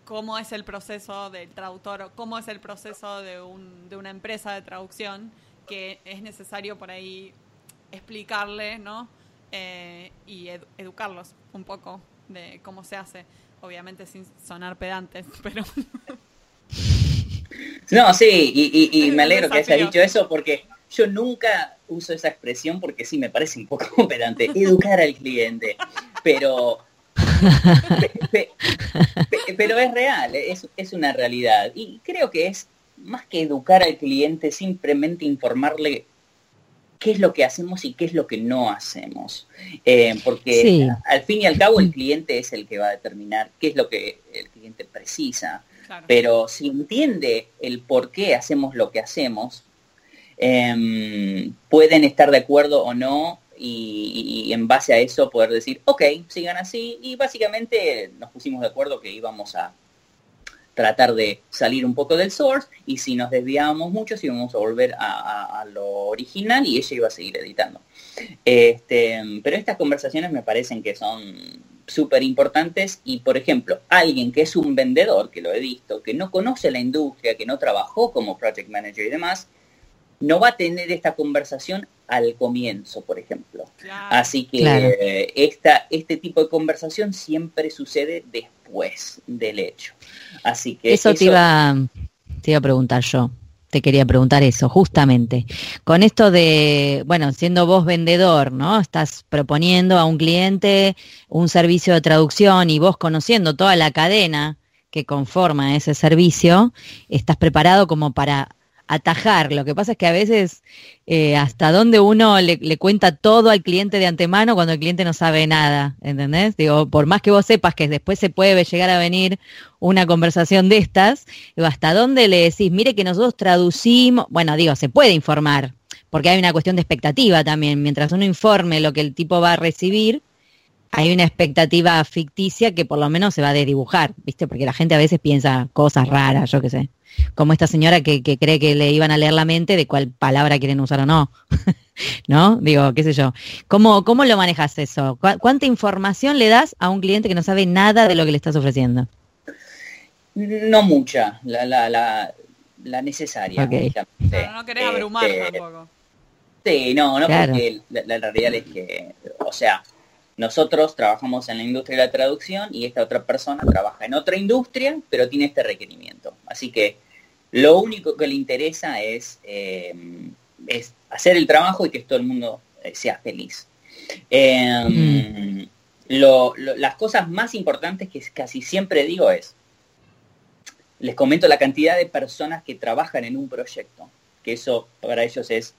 cómo es el proceso del traductor o cómo es el proceso de, un, de una empresa de traducción que es necesario por ahí explicarle, ¿no? Eh, y educarlos un poco de cómo se hace, obviamente sin sonar pedantes, pero... No, sí, y, me alegro que haya dicho eso porque yo nunca uso esa expresión porque sí me parece un poco pedante, educar al cliente, pero pero es real, es, una realidad. Y creo que es más que educar al cliente, simplemente informarle qué es lo que hacemos y qué es lo que no hacemos. Eh, porque al fin y al cabo el cliente es el que va a determinar qué es lo que el cliente precisa. Pero si entiende el por qué hacemos lo que hacemos, em, pueden estar de acuerdo o no y, en base a eso poder decir, ok, sigan así. Y básicamente nos pusimos de acuerdo que íbamos a tratar de salir un poco del source y si nos desviábamos mucho, si íbamos a volver a, lo original y ella iba a seguir editando. Este, pero estas conversaciones me parecen que son súper importantes y, por ejemplo, alguien que es un vendedor, que lo he visto, que no conoce la industria, que no trabajó como project manager y demás, no va a tener esta conversación al comienzo, por ejemplo. Así que esta, este tipo de conversación siempre sucede después del hecho. Así que eso, te iba te iba a preguntar yo. Te quería preguntar eso, justamente. Con esto de, bueno, siendo vos vendedor, ¿no? Estás proponiendo a un cliente un servicio de traducción y vos conociendo toda la cadena que conforma ese servicio, estás preparado como para atajar. Lo que pasa es que a veces eh, hasta donde uno le, cuenta todo al cliente de antemano cuando el cliente no sabe nada, ¿entendés? Digo, por más que vos sepas que después se puede llegar a venir una conversación de estas, hasta dónde le decís, mire que nosotros traducimos, bueno, digo, se puede informar, porque hay una cuestión de expectativa también. Mientras uno informe lo que el tipo va a recibir, hay una expectativa ficticia que por lo menos se va a dibujar, ¿viste? Porque la gente a veces piensa cosas raras, yo qué sé como esta señora que, cree que le iban a leer la mente de cuál palabra quieren usar o no. ¿No? Digo, qué sé yo. ¿Cómo, cómo lo manejas eso? ¿Cuánta información le das a un cliente que no sabe nada de lo que le estás ofreciendo? No mucha, la, la, la, necesaria. no querés abrumar este, tampoco. Sí, no, no, porque la realidad es que, o sea, nosotros trabajamos en la industria de la traducción y esta otra persona trabaja en otra industria, pero tiene este requerimiento. Así que lo único que le interesa es, eh, es hacer el trabajo y que todo el mundo eh, sea feliz. Em, mm. las cosas más importantes que casi siempre digo es, les comento la cantidad de personas que trabajan en un proyecto, que eso para ellos es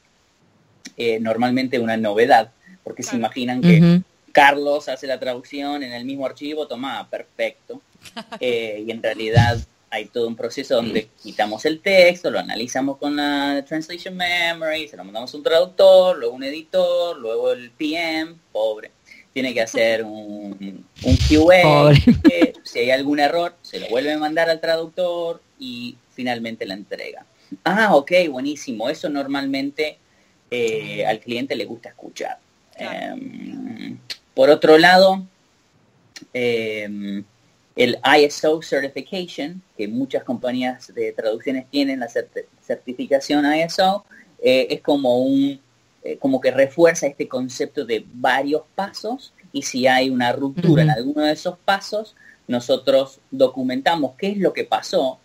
eh, normalmente una novedad, porque se imaginan que Carlos hace la traducción en el mismo archivo, toma, perfecto. Eh, y en realidad hay todo un proceso donde quitamos el texto, lo analizamos con la Translation Memory, se lo mandamos a un traductor, luego un editor, luego el PM, pobre. Tiene que hacer un, un QA, si hay algún error, se lo vuelve a mandar al traductor y finalmente la entrega. Ah, ok, buenísimo. Eso normalmente eh, al cliente le gusta escuchar. Em, por otro lado, em, el ISO Certification, que muchas compañías de traducciones tienen la certificación ISO, eh, es como un eh, como que refuerza este concepto de varios pasos y si hay una ruptura en alguno de esos pasos, nosotros documentamos qué es lo que pasó,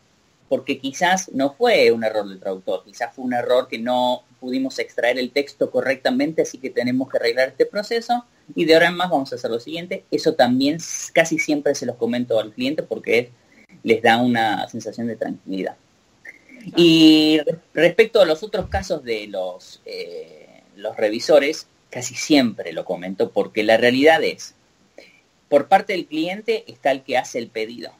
porque quizás no fue un error del traductor, quizás fue un error que no pudimos extraer el texto correctamente, así que tenemos que arreglar este proceso y de ahora en más vamos a hacer lo siguiente. Eso también casi siempre se los comento al cliente porque les da una sensación de tranquilidad. Y respecto a los otros casos de los, eh, los revisores, casi siempre lo comento porque la realidad es, por parte del cliente está el que hace el pedido,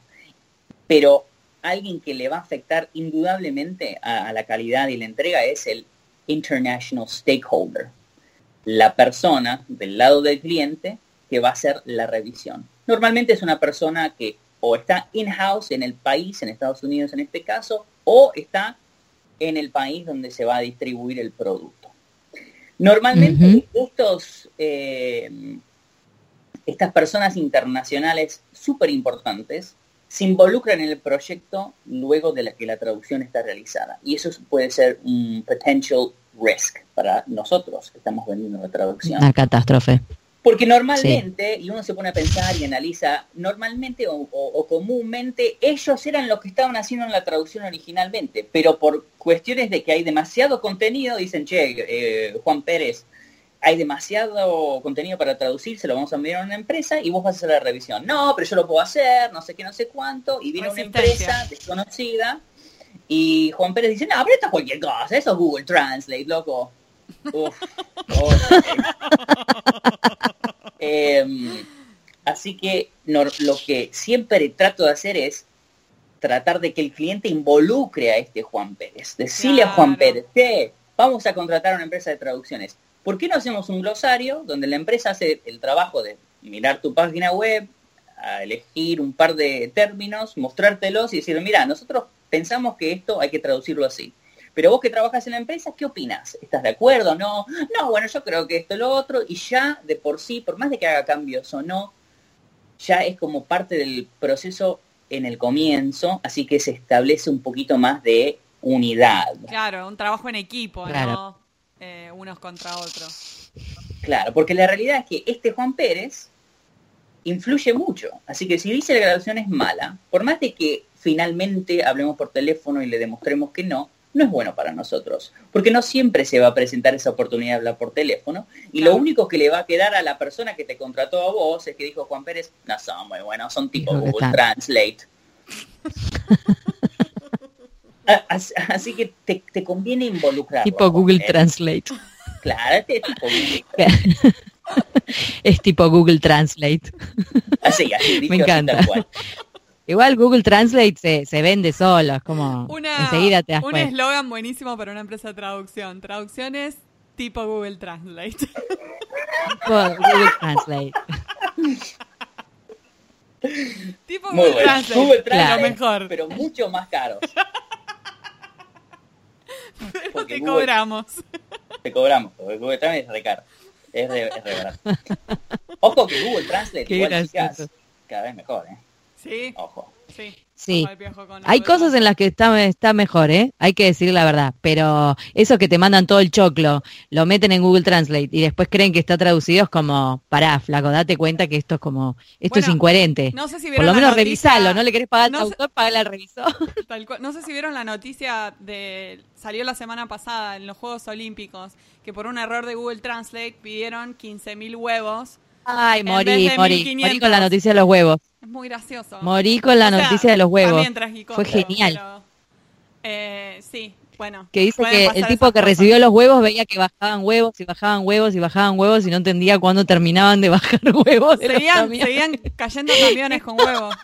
pero alguien que le va a afectar indudablemente a la calidad y la entrega es el international stakeholder, la persona del lado del cliente que va a hacer la revisión. Normalmente es una persona que o está in-house en el país, en Estados Unidos en este caso, o está en el país donde se va a distribuir el producto. Normalmente estos, eh, estas personas internacionales súper importantes se involucran en el proyecto luego de la que la traducción está realizada. Y eso puede ser un potential risk para nosotros que estamos vendiendo la traducción. Una catástrofe. Porque normalmente, y uno se pone a pensar y analiza, normalmente o, comúnmente ellos eran los que estaban haciendo la traducción originalmente, pero por cuestiones de que hay demasiado contenido, dicen, che, eh, Juan Pérez, hay demasiado contenido para traducir, se lo vamos a enviar a una empresa y vos vas a hacer la revisión. No, pero yo lo puedo hacer, no sé qué, no sé cuánto, y viene una empresa desconocida y Juan Pérez dice, no, pero esto es cualquier cosa, eso es Google Translate, loco. Em, así que lo que siempre trato de hacer es tratar de que el cliente involucre a este Juan Pérez. Decirle a Juan Pérez, que vamos a contratar a una empresa de traducciones ¿Por qué no hacemos un glosario donde la empresa hace el trabajo de mirar tu página web, a elegir un par de términos, mostrártelos y decir, mira, nosotros pensamos que esto hay que traducirlo así. Pero vos que trabajas en la empresa, ¿qué opinas? ¿Estás de acuerdo? No, no, bueno, yo creo que esto, lo otro, y ya de por sí, por más de que haga cambios o no, ya es como parte del proceso en el comienzo, así que se establece un poquito más de unidad. Claro, un trabajo en equipo, ¿no? Eh, unos contra otros. Claro, porque la realidad es que este Juan Pérez influye mucho. Así que si dice la grabación es mala, por más de que finalmente hablemos por teléfono y le demostremos que no, no es bueno para nosotros. Porque no siempre se va a presentar esa oportunidad de hablar por teléfono. Y lo único que le va a quedar a la persona que te contrató a vos es que dijo Juan Pérez, no son muy buenos, son tipo Google Translate. Así que te, conviene involucrar. Tipo Google Translate. Claro, es tipo Google. es tipo Google Translate. Así, así, Me encanta. Igual Google Translate se, vende solo, es como enseguida te das Un eslogan buenísimo para una empresa de traducción. Traducciones tipo Google Translate. Tipo Google Translate. tipo Google Translate. Google Translate, lo mejor. Pero mucho más caro. Te cobramos. Te cobramos, porque Google Translate es re caro. Es re, es re barato. Ojo que Google Translate igual, cada vez mejor, ¿eh? Sí. Ojo. Sí. Sí, hay cosas en las que está, está mejor, ¿eh? Hay que decir la verdad, pero eso que te mandan todo el choclo, lo meten en Google Translate y después creen que está traducido es como, pará, flaco, date cuenta que esto es como, esto es incoherente. No sé si Por lo menos revisalo, no le querés pagar al autor, pagale al revisor. no sé si vieron la noticia de, salió la semana pasada en los Juegos Olímpicos, que por un error de Google Translate pidieron 15.000 huevos. Ay, morí, morí, morí con la noticia de los huevos. Es muy gracioso. Morí con la noticia de los huevos. Fue genial. Eh, sí, bueno. Que dice que el tipo que recibió los huevos veía que bajaban huevos y bajaban huevos y bajaban huevos y no entendía cuándo terminaban de bajar huevos. Seguían, seguían cayendo camiones con huevos.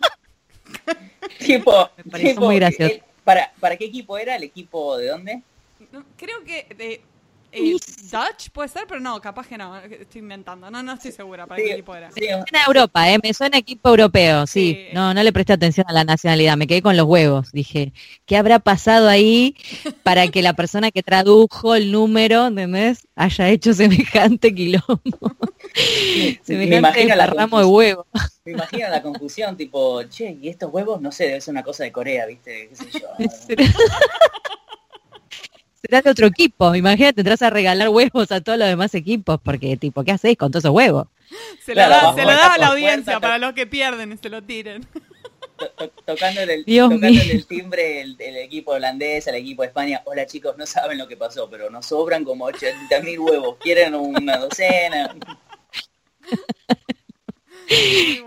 tipo, Me muy gracioso. ¿para, ¿Para qué equipo era? ¿El equipo de dónde? Creo que de eh, Dutch puede ser, pero no, capaz que no, estoy inventando, no, no estoy segura para qué equipo era. Sí, suena Europa, eh, me suena equipo europeo, sí. No, no le presté atención a la nacionalidad, me quedé con los huevos. Dije, ¿qué habrá pasado ahí para que la persona que tradujo el número, ¿entendés? Haya hecho semejante quilombo. semejante ramo de huevos. Me imagino la confusión, tipo, che, y estos huevos, no sé, debe ser una cosa de Corea, ¿viste? ¿Qué sé yo? será de otro equipo. Imagínate, entras a regalar huevos a todos los demás equipos, porque tipo, ¿qué hacéis con todos esos huevos? Se lo da, a la audiencia para los que pierden y se lo tiren. Tocando el, el timbre el, equipo holandés, el equipo de España, hola chicos, no saben lo que pasó, pero nos sobran como 80 mil huevos, quieren una docena.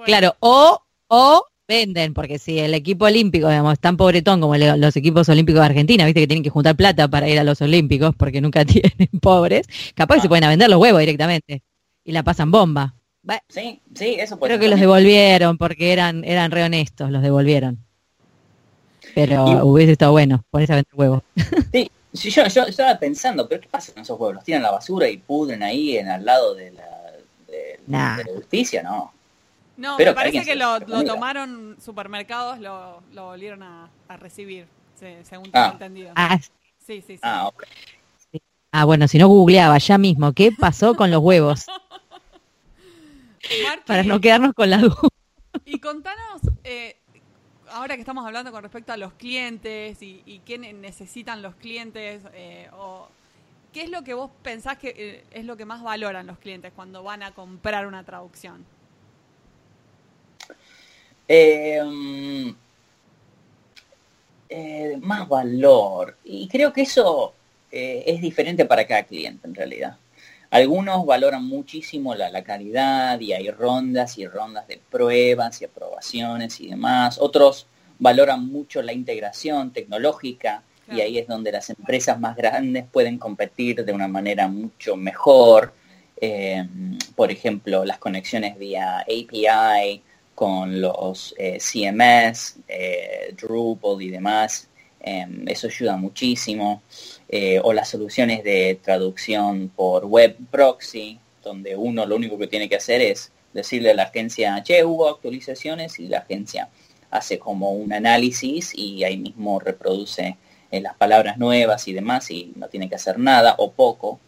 Claro, o, o venden, porque si el equipo olímpico, digamos, es tan pobretón como los equipos olímpicos de Argentina, viste que tienen que juntar plata para ir a los olímpicos porque nunca tienen pobres, capaz que se ah. pueden a vender los huevos directamente y la pasan bomba. sí, sí, eso puede Creo que los devolvieron porque eran, eran re honestos, los devolvieron. Pero hubiese estado bueno, ponerse a vender huevos. Sí, yo, yo, estaba pensando, pero ¿qué pasa con esos huevos? ¿Los tiran a la basura y pudren ahí en al lado de la, de la justicia? No. No, me parece que lo, tomaron supermercados, lo, lo volvieron a, recibir, según tengo ah. entendido. Ah, sí, sí, sí. Ah, ah, bueno, si no googleaba ya mismo, ¿qué pasó con los huevos? Para no quedarnos con la duda. Y contanos, eh, ahora que estamos hablando con respecto a los clientes y, qué necesitan los clientes, eh, o ¿qué es lo que vos pensás que eh, es lo que más valoran los clientes cuando van a comprar una traducción? Em, eh, más valor. Y creo que eso eh, es diferente para cada cliente en realidad. Algunos valoran muchísimo la, la, calidad y hay rondas y rondas de pruebas y aprobaciones y demás. Otros valoran mucho la integración tecnológica y ahí es donde las empresas más grandes pueden competir de una manera mucho mejor. Em, por ejemplo, las conexiones vía API, con los eh, CMS, eh, Drupal y demás. Em, eso ayuda muchísimo. Eh, o las soluciones de traducción por web proxy, donde uno lo único que tiene que hacer es decirle a la agencia, che, hubo actualizaciones y la agencia hace como un análisis y ahí mismo reproduce las palabras nuevas y demás y no tiene que hacer nada o poco.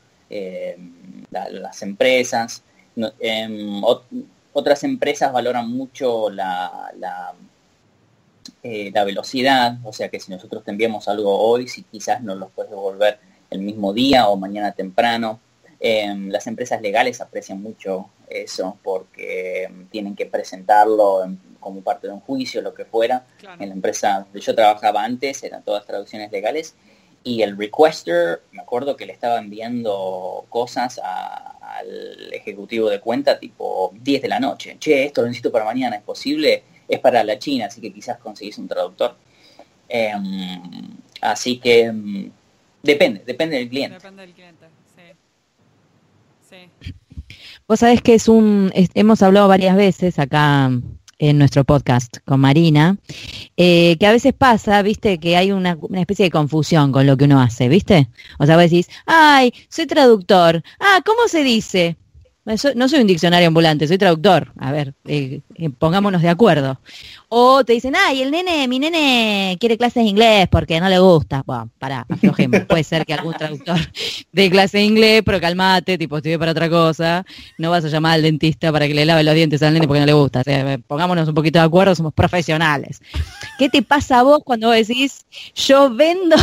Las empresas. Em, otras empresas valoran mucho la, la, eh, la, velocidad, o sea que si nosotros te enviamos algo hoy, si quizás nos lo puedes devolver el mismo día o mañana temprano. Em, las empresas legales aprecian mucho eso porque em, tienen que presentarlo como parte de un juicio, lo que fuera. En la empresa donde yo trabajaba antes eran todas traducciones legales y el requester, me acuerdo que le estaba enviando cosas a, al ejecutivo de cuenta tipo 10 de la noche. Che, esto lo necesito para mañana, ¿es posible? Es para la China, así que quizás conseguís un traductor. Em, así que em, depende, depende del cliente. Depende del cliente, sí. sí. Vos sabés que es un, hemos hablado varias veces acá en nuestro podcast con Marina, eh, que a veces pasa, viste, que hay una, una, especie de confusión con lo que uno hace, viste. O sea, vos decís, ay, soy traductor. Ah, ¿cómo se dice? No soy un diccionario ambulante, soy traductor. A ver, eh, eh, pongámonos de acuerdo. O te dicen, ay, el nene, mi nene quiere clases de inglés porque no le gusta. Bueno, pará, aflojemos. Puede ser que algún traductor de clase de inglés, pero calmate, tipo, estuve para otra cosa. No vas a llamar al dentista para que le lave los dientes al nene porque no le gusta. pongámonos un poquito de acuerdo, somos profesionales. ¿Qué te pasa a vos cuando vos decís, yo vendo,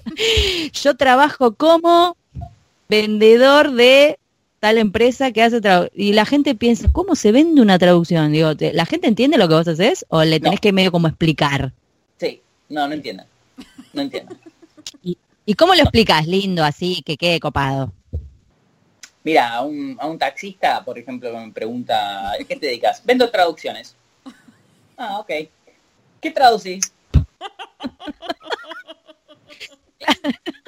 yo trabajo como vendedor de tal empresa que hace y la gente piensa, ¿cómo se vende una traducción? Digo, ¿la gente entiende lo que vos haces o le tenés que medio como explicar? Sí, no, no entiendo. No entiendo. ¿Y, cómo lo explicas? Lindo, así, que quede copado. Mira, a un, a un taxista, por ejemplo, me pregunta, ¿qué te dedicas? Vendo traducciones. Ah, ok. ¿Qué traducís?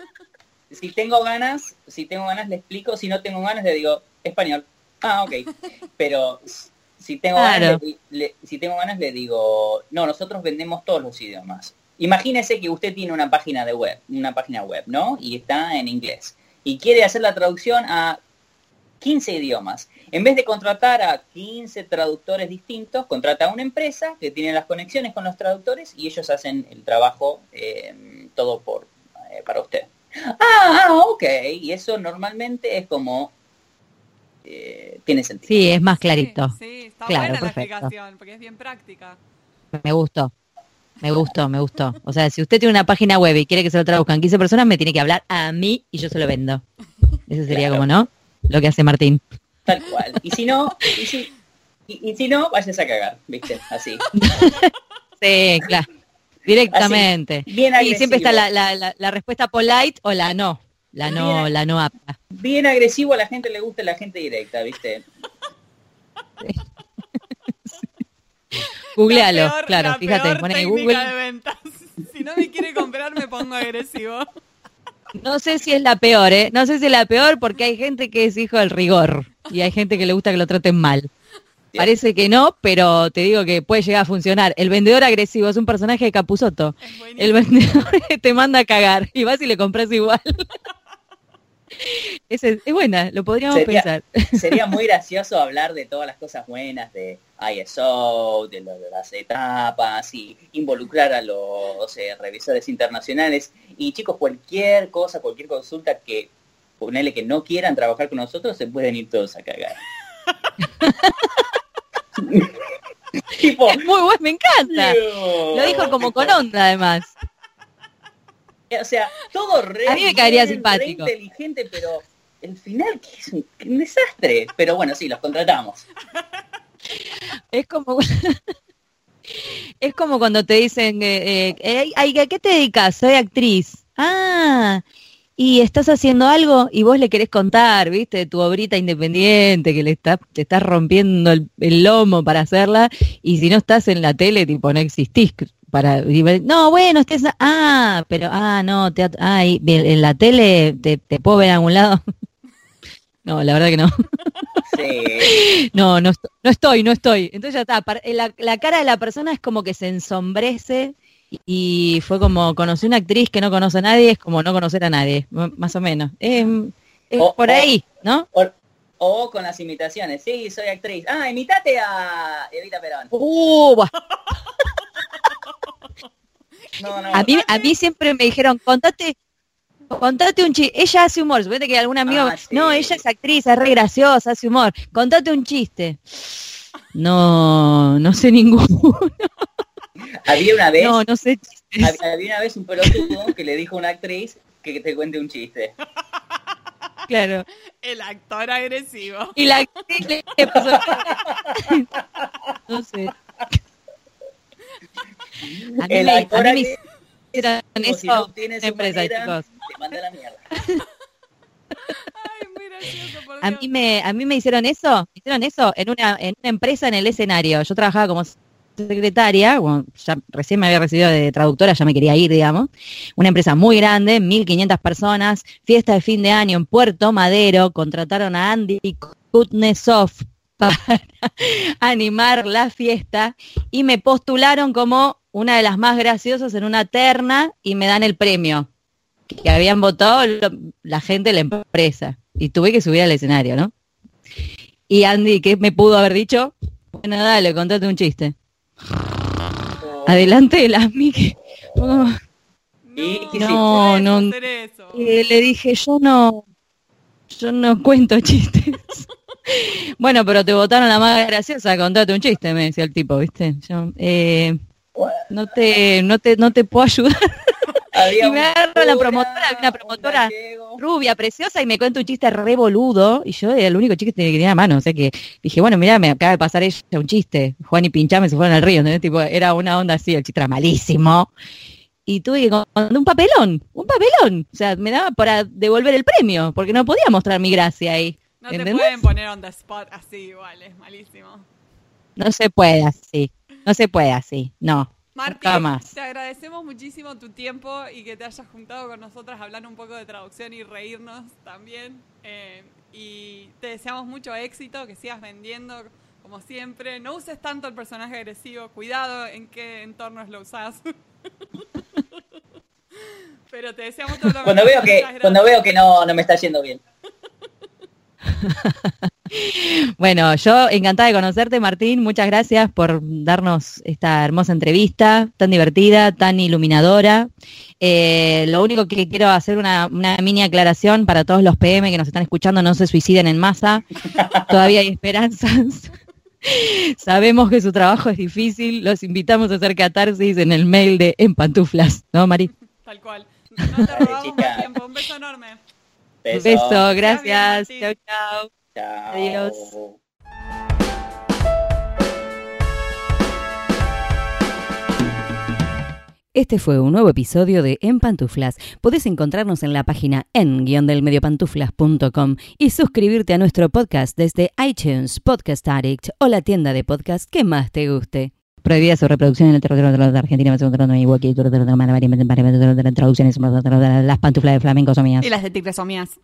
si tengo ganas, si tengo ganas le explico, si no tengo ganas le digo español. Ah, ok. Pero si tengo, ganas, le, si tengo ganas le digo, no, nosotros vendemos todos los idiomas. Imagínese que usted tiene una página de web, una página web, ¿no? Y está en inglés. Y quiere hacer la traducción a 15 idiomas. En vez de contratar a 15 traductores distintos, contrata a una empresa que tiene las conexiones con los traductores y ellos hacen el trabajo eh, todo por, eh, para usted. Ah, ah, ok. Y eso normalmente es como... Eh, tiene sentido. Sí, es más clarito. Sí, está buena la explicación, porque es bien práctica. Me gustó. Me gustó, me gustó. O sea, si usted tiene una página web y quiere que se lo traduzcan 15 personas, me tiene que hablar a mí y yo se lo vendo. Eso sería como, ¿no? Lo que hace Martín. Tal cual. Y si no, y si, y si no, vayas a cagar, ¿viste? Así. sí, claro. Directamente. y siempre está la, la, la, respuesta polite o la no. La no, la no apta. Bien agresivo, a la gente le gusta la gente directa, ¿viste? Googlealo, claro, fíjate, pone Google. De ventas. Si no me quiere comprar, me pongo agresivo. No sé si es la peor, ¿eh? No sé si es la peor porque hay gente que es hijo del rigor y hay gente que le gusta que lo traten mal. Parece que no, pero te digo que puede llegar a funcionar. El vendedor agresivo es un personaje de Capuzoto. El vendedor te manda a cagar y vas y le compras igual. es, es, buena, lo podríamos pensar. Sería muy gracioso hablar de todas las cosas buenas de ISO, de, las etapas y involucrar a los eh, revisores internacionales. Y chicos, cualquier cosa, cualquier consulta que ponele que no quieran trabajar con nosotros, se pueden ir todos a cagar. es muy bueno, me encanta. Lo dijo como con onda, además. O sea, todo re, A mí me caería simpático. inteligente, pero el final que es un, desastre. Pero bueno, sí, los contratamos. Es como es como cuando te dicen, eh, eh, ¿a qué te dedicas? Soy actriz. Ah, y estás haciendo algo y vos le querés contar, ¿viste? Tu obrita independiente que le está, te estás rompiendo el, lomo para hacerla y si no estás en la tele, tipo, no existís. Para, no, bueno, estés, ah, pero, ah, no, te, ah, en la tele te, puedo ver a algún lado. no, la verdad que no. Sí. no, no, no estoy, no estoy. Entonces ya está, la, la cara de la persona es como que se ensombrece y fue como conocí una actriz que no conoce a nadie, es como no conocer a nadie, más o menos. Es, por ahí, ¿no? O, con las imitaciones, sí, soy actriz. Ah, imitate a Evita Perón. Uh, a, mí, a mí siempre me dijeron, contate, contate un chiste. Ella hace humor, suponete que algún amigo, ah, no, ella es actriz, es re graciosa, hace humor. Contate un chiste. No, no sé ninguno. Había una vez. No, no sé. Había una vez un pelotudo que le dijo a una actriz que te cuente un chiste. Claro. El actor agresivo. Y la actriz le No sé. A mí, el me, actor a mí me hicieron eso si no tienes empresa, chicos. Te manda la mierda. Ay, muy gracioso, por Dios. A mí me, a mí me hicieron eso, me hicieron eso en una, en una empresa en el escenario. Yo trabajaba como secretaria, recién me había recibido de traductora, ya me quería ir, digamos. Una empresa muy grande, 1.500 personas, fiesta de fin de año en Puerto Madero, contrataron a Andy Kutnesov para animar la fiesta y me postularon como una de las más graciosas en una terna y me dan el premio que habían votado la gente de la empresa y tuve que subir al escenario, ¿no? Y Andy, ¿qué me pudo haber dicho? Bueno, dale, contate un chiste. Adelante de las Mickey. no, no, le dije, yo no, yo no cuento chistes. bueno, pero te votaron la más graciosa, contate un chiste, me decía el tipo, ¿viste? Yo, eh, no te, no te, no te puedo ayudar. y me agarro la promotora, una promotora rubia, preciosa, y me cuenta un chiste re boludo, y yo era el único chiste que tenía a mano, o sea que dije, bueno, mira, me acaba de pasar ella un chiste, Juan y Pinchame se fueron al río, ¿no? tipo, era una onda así, el chiste era malísimo, y tuve que un papelón, un papelón, o sea, me daba para devolver el premio, porque no podía mostrar mi gracia ahí. No te pueden poner on the spot así igual, es malísimo. No se puede así, no se puede así, no. Martín, te agradecemos muchísimo tu tiempo y que te hayas juntado con nosotras a hablar un poco de traducción y reírnos también. Eh, y te deseamos mucho éxito, que sigas vendiendo como siempre. No uses tanto el personaje agresivo, cuidado en qué entornos lo usas. Pero te deseamos todo lo cuando veo que Cuando veo que no, no me está yendo bien. Bueno, yo encantada de conocerte, Martín. Muchas gracias por darnos esta hermosa entrevista, tan divertida, tan iluminadora. Eh, lo único que quiero hacer una, una mini aclaración para todos los PM que nos están escuchando, no se suiciden en masa. Todavía hay esperanzas. Sabemos que su trabajo es difícil. Los invitamos a hacer catarsis en el mail de En Pantuflas, ¿no, Mari? Tal cual. No te robamos más tiempo. Un beso enorme. Beso, beso gracias. Chao, chao. Adiós. Este fue un nuevo episodio de En Pantuflas. Podés encontrarnos en la página en-delmediopantuflas.com y suscribirte a nuestro podcast desde iTunes, Podcast Addict o la tienda de podcast que más te guste. Prohibida su reproducción en el territorio de Argentina, traducciones, las pantuflas de flamenco son mías. Y las de tigres son mías.